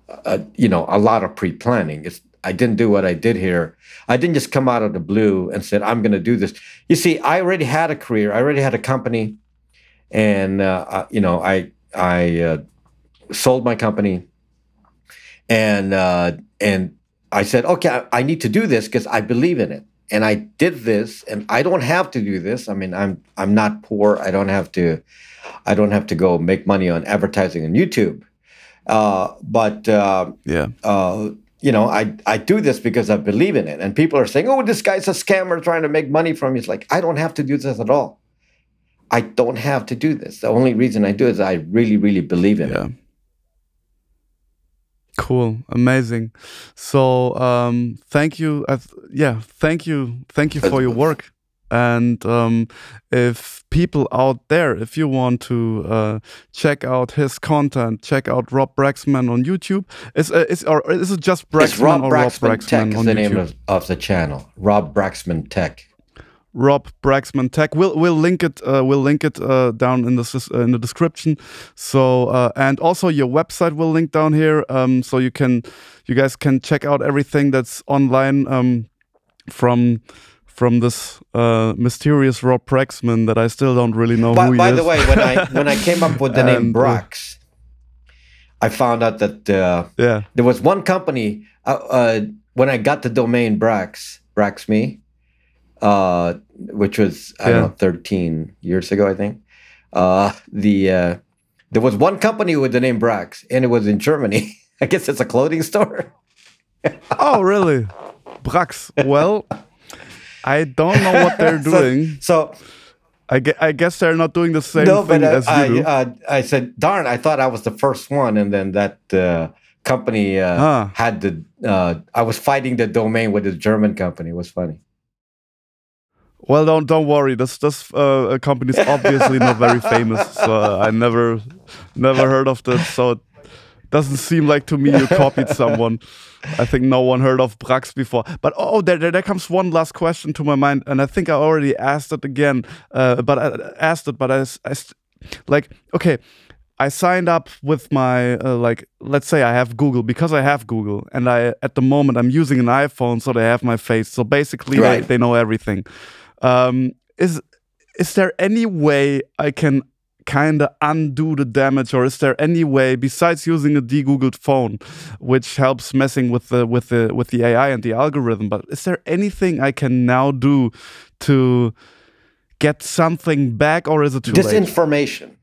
uh, you know, a lot of pre planning. It's I didn't do what I did here. I didn't just come out of the blue and said I'm going to do this. You see, I already had a career. I already had a company, and uh, uh, you know, I I. Uh, sold my company and uh, and I said, okay, I, I need to do this because I believe in it, and I did this, and I don't have to do this. I mean, I'm I'm not poor. I don't have to, I don't have to go make money on advertising on YouTube. Uh, but uh, Yeah. uh, you know, I I do this because I believe in it, and people are saying, oh, this guy's a scammer trying to make money from you. It's like I don't have to do this at all. I don't have to do this. The only reason I do it is I really, really believe in it. Yeah. Cool, amazing. So, um, thank you. Uh, yeah, thank you, thank you for your work. And um, if people out there, if you want to uh, check out his content, check out Rob Braxman on YouTube. Is uh, is or is it just Braxman It's Rob or Braxman, Rob Braxman Tech Braxman is the YouTube? name of, of the channel. Rob Braxman Tech. Rob Braxman Tech. We'll we'll link it. Uh, we'll link it uh, down in the uh, in the description. So uh, and also your website will link down here. Um, so you can you guys can check out everything that's online um, from from this uh, mysterious Rob Braxman that I still don't really know By, who he by is. the way, when I (laughs) when I came up with the name uh, Brax, I found out that uh, yeah, there was one company uh, uh, when I got the domain Brax Brax Me, uh, which was I Yeah. don't know 13 years ago, I think. Uh, the uh, there was one company with the name Brax, and it was in Germany. (laughs) I guess it's a clothing store. oh really, Brax. Well, (laughs) I don't know what they're (laughs) doing. So, I, gue- I guess they're not doing the same no, thing but uh, as you I, uh, I said, darn, I thought I was the first one, and then that uh, company uh, Ah. had the. Uh, I was fighting the domain with the German company. It was funny. Well, don't don't worry. This this uh, company is obviously not very (laughs) famous, so uh, I never never heard of that. So doesn't seem like to me you copied (laughs) someone. I think no one heard of Brax before. But oh, there, there there comes one last question to my mind, and I think I already asked it again. Uh, but I asked it, but I, st- like okay. I signed up with my uh, like let's say I have Google because I have Google and I at the moment I'm using an iPhone so they have my face so basically they, Right. they know everything. Um, is is there any way I can kind of undo the damage or is there any way besides using a de-googled phone which helps messing with the with the with the AI and the algorithm but is there anything I can now do to get something back or is it too late? Disinformation.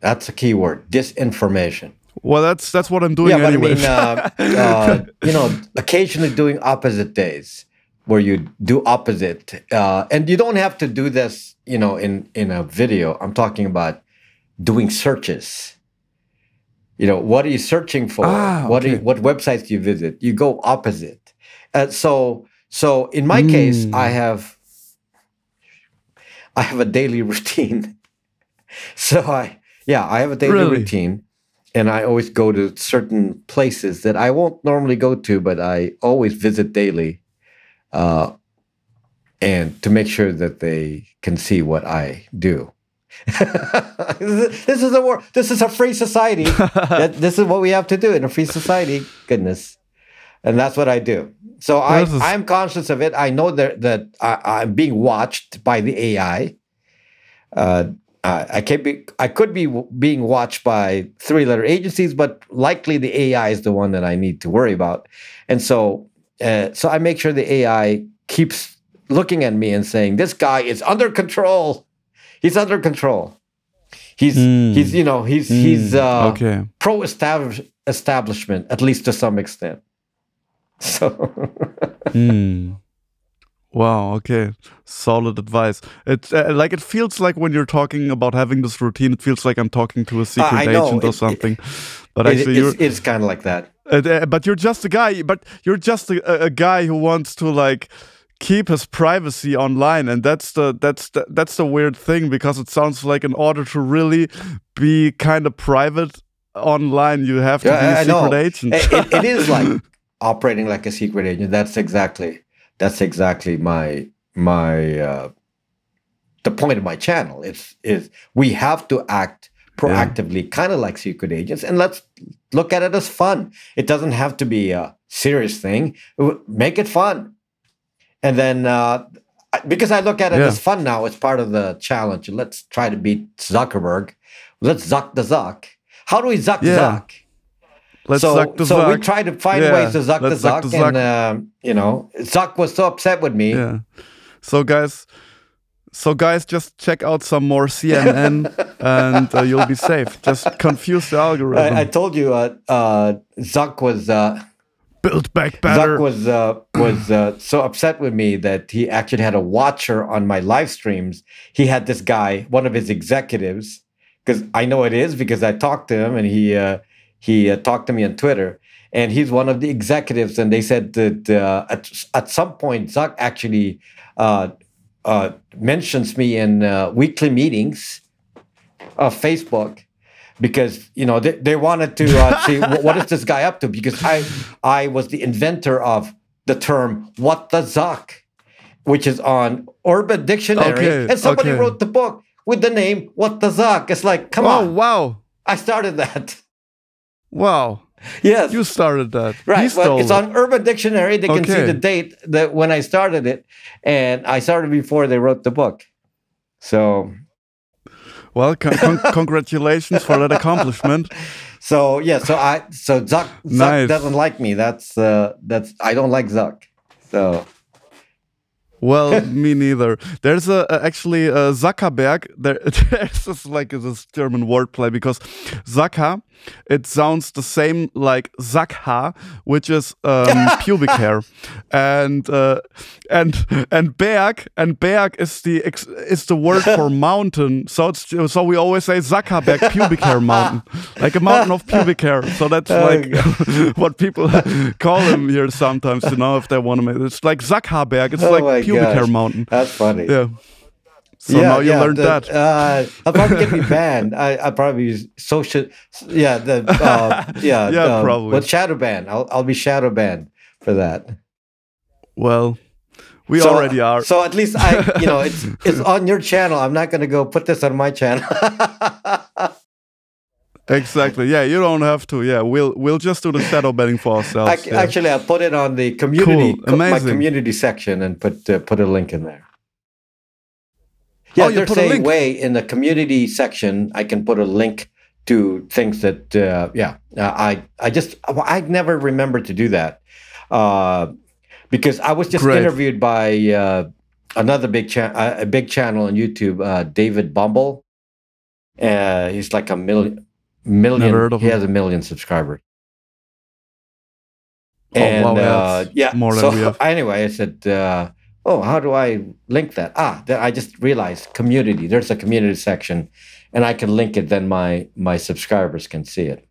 That's a key word. Disinformation. Well, that's that's what I'm doing yeah, anyway. but I mean, uh, (laughs) uh, you know, occasionally doing opposite days where you do opposite, uh, and you don't have to do this, you know, in in a video. I'm talking about doing searches. You know, what are you searching for? Ah, What are you, what websites do you visit? You go opposite. Uh, so so in my case, Mm. I have I have a daily (laughs) routine. so I yeah, I have a daily Really? routine and I always go to certain places that I won't normally go to, but I always visit daily, uh, and to make sure that they can see what I do. (laughs) this is a war. This is a free society. (laughs) That- this is what we have to do in a free society. Goodness, and that's what I do. So I, is... I'm conscious of it. I know that that I, I'm being watched by the AI. Uh, I can be, I could be w- being watched by three-letter agencies, but likely the AI is the one that I need to worry about. And so, uh, so I make sure the AI keeps looking at me and saying, "This guy is under control. He's under control. He's Mm. he's you know he's he's uh, okay. pro establishment at least to some extent." (laughs) So. Hmm. Wow. Okay. Solid advice. It uh, like it feels like when you're talking about having this routine, it feels like I'm talking to a secret know. agent or it- something. but It- actually, it's, it's kind of like that. Uh, uh, but you're just a guy. But you're just a, a- guy who wants to like keep his privacy online, and that's the that's the, that's the weird thing because it sounds like in order to really be kind of private online, you have to Yeah, be a I- secret agent. it, it- it is like (laughs) operating like a secret agent. That's exactly that's exactly my my uh, the point of my channel. It's is we have to act proactively, kind of like secret agents, and let's look at it as fun. It doesn't have to be a serious thing. Make it fun, and then. Uh, because I look at it Yeah. as fun now, it's part of the challenge. Let's try to beat Zuckerberg. Let's zuck the zuck. How do we zuck Yeah. zuck? Let's so, suck the so we try to find Yeah, ways to zuck the let's zuck zuck, the and um, you know, Zuck was so upset with me. Yeah. So guys, so guys, just check out some more CNN, (laughs) and uh, you'll be safe. Just confuse the algorithm. I, I told you, uh, uh, Zuck was uh, Build back better. Zuck was uh, was uh, so upset with me that he actually had a watcher on my live streams. He had this guy, one of his executives, because I know it is because I talked to him and he uh, he uh, talked to me on Twitter. And he's one of the executives, and they said that uh, at, at some point Zuck actually uh, uh, mentions me in uh, weekly meetings of Facebook because you know they, they wanted to uh, (laughs) see what is this guy up to because I I was the inventor of the term "what the zuck," which is on Urban Dictionary, Okay, and somebody okay. wrote the book with the name "What the zuck." It's like, come oh on, wow, I started that. wow! (laughs) yes, You started that. Right, stole it's it. on Urban Dictionary. They can see the date that when I started it, and I started before they wrote the book. So, Well, con- con- (laughs) congratulations for that accomplishment. so yeah, so I so Zuck, Zuck Nice. doesn't like me. That's uh, that's I don't like Zuck. So Well, (laughs) me neither. There's a, a actually a Zuckerberg. There, there's this like this German wordplay because Zucker, it sounds the same like Zakha, which is um, (laughs) pubic hair, and uh, and and Berg and Berg is the ex- is the word for (laughs) mountain. So it's so we always say Zuckerberg pubic hair mountain, like a mountain of pubic hair. So that's like (laughs) what people call him here sometimes. You know, if they want to make it's like Zuckerberg. It's Oh like pubic hair mountain. That's funny. Yeah. So now you learned the- that. Uh, I'll probably get me banned. I, I'll probably use social. Yeah, the (laughs) uh, yeah, Yeah, um, probably. But shadow ban. I'll I'll be shadow banned for that. Well, we So- already are. So at least I, you know, it's (laughs) it's on your channel. I'm not gonna go put this on my channel. (laughs) exactly. Yeah, you don't have to. Yeah, we'll we'll just do the shadow banning for ourselves. Ac- yeah. Actually, I'll put it on the community, Cool. co- my community section, and put uh, put a link in there. Yeah, Oh, you there's put a a link? way in the community section. I can put a link to things that. Uh, yeah, uh, I I just I never remember to do that uh, because I was just Great. interviewed by uh, another big cha- uh, a big channel on YouTube, uh, David Bombal. Uh, he's like a million million. Never heard of he has a million subscribers. Oh, And wow, uh, yeah, more than so we have. (laughs) anyway, I said, uh, "Oh, how do I link that?" Ah, then I just realized community. There's a community section, and I can link it. Then my my subscribers can see it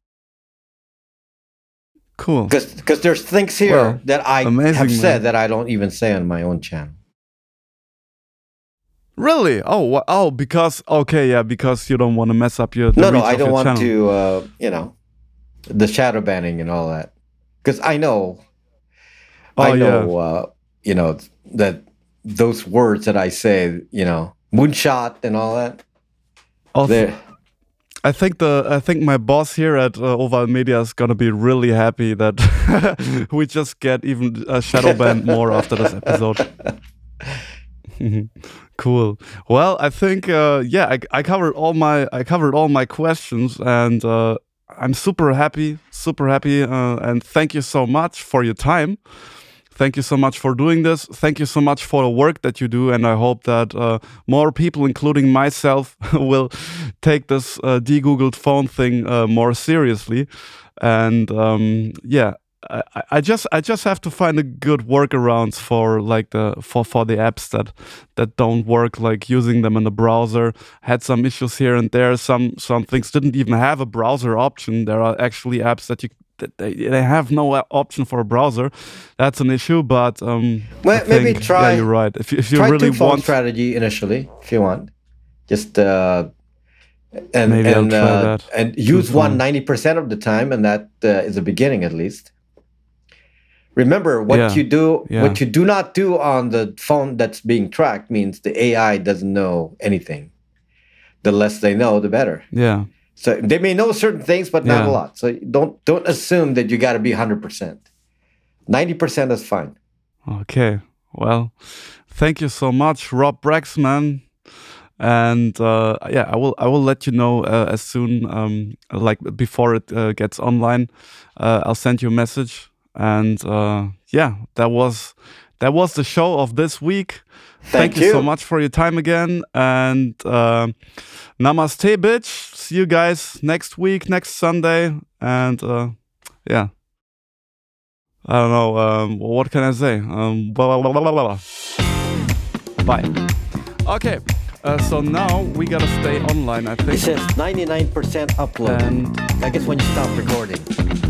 cool. because because there's things here Well, that I amazing, have said man. that I don't even say on my own channel. Really? Oh, oh, because okay, yeah, because you don't want to mess up your. the no, no, I don't want channel. to. Uh, you know, the shadow banning and all that because I know Oh, I yeah. know, uh, you know that those words that I say, you know, moonshot and all that. They're- I think the I think my boss here at uh, Oval Media is gonna be really happy that (laughs) we just get even a shadow banned (laughs) more after this episode. (laughs) cool. Well, I think uh, yeah, I, I covered all my I covered all my questions, and uh, I'm super happy, super happy, uh, and thank you so much for your time. Thank you so much for doing this. Thank you so much for the work that you do, and I hope that uh, more people, including myself, (laughs) will take this uh, de-googled phone thing uh, more seriously. And um, yeah, I, I- just I just have to find a good workarounds for like the for for the apps that that don't work, like using them in the browser. Had some issues here and there. Some some things didn't even have a browser option. There are actually apps that you they, they have no option for a browser. That's an issue, but um, Well, maybe think- try- Yeah, you're right. If you, if you Try really want, strategy initially, if you want. Just uh, and Maybe and uh, and use Two-phone. one 90 percent of the time, and that uh, is a beginning at least. Remember what Yeah, you do. yeah. What you do not do on the phone that's being tracked means the AI doesn't know anything. The less they know, the better. yeah, So they may know certain things, but not Yeah. a lot. So don't don't assume that you got to be hundred percent. Ninety percent is fine. Okay. Well, thank you so much, Rob Braxman. And uh, yeah, I will I will let you know uh, as soon um, like before it uh, gets online. Uh, I'll send you a message. And uh, yeah, that was that was the show of this week. Thank you. so much for your time again. And uh, namaste, bitch. See you guys next week, next Sunday. And uh, yeah. I don't know. Um, what can I say? Um, blah, blah, blah, blah, blah, blah. Bye. Okay. Uh, so now we gotta stay online, I think. It says ninety nine percent upload. And I guess when you stop recording.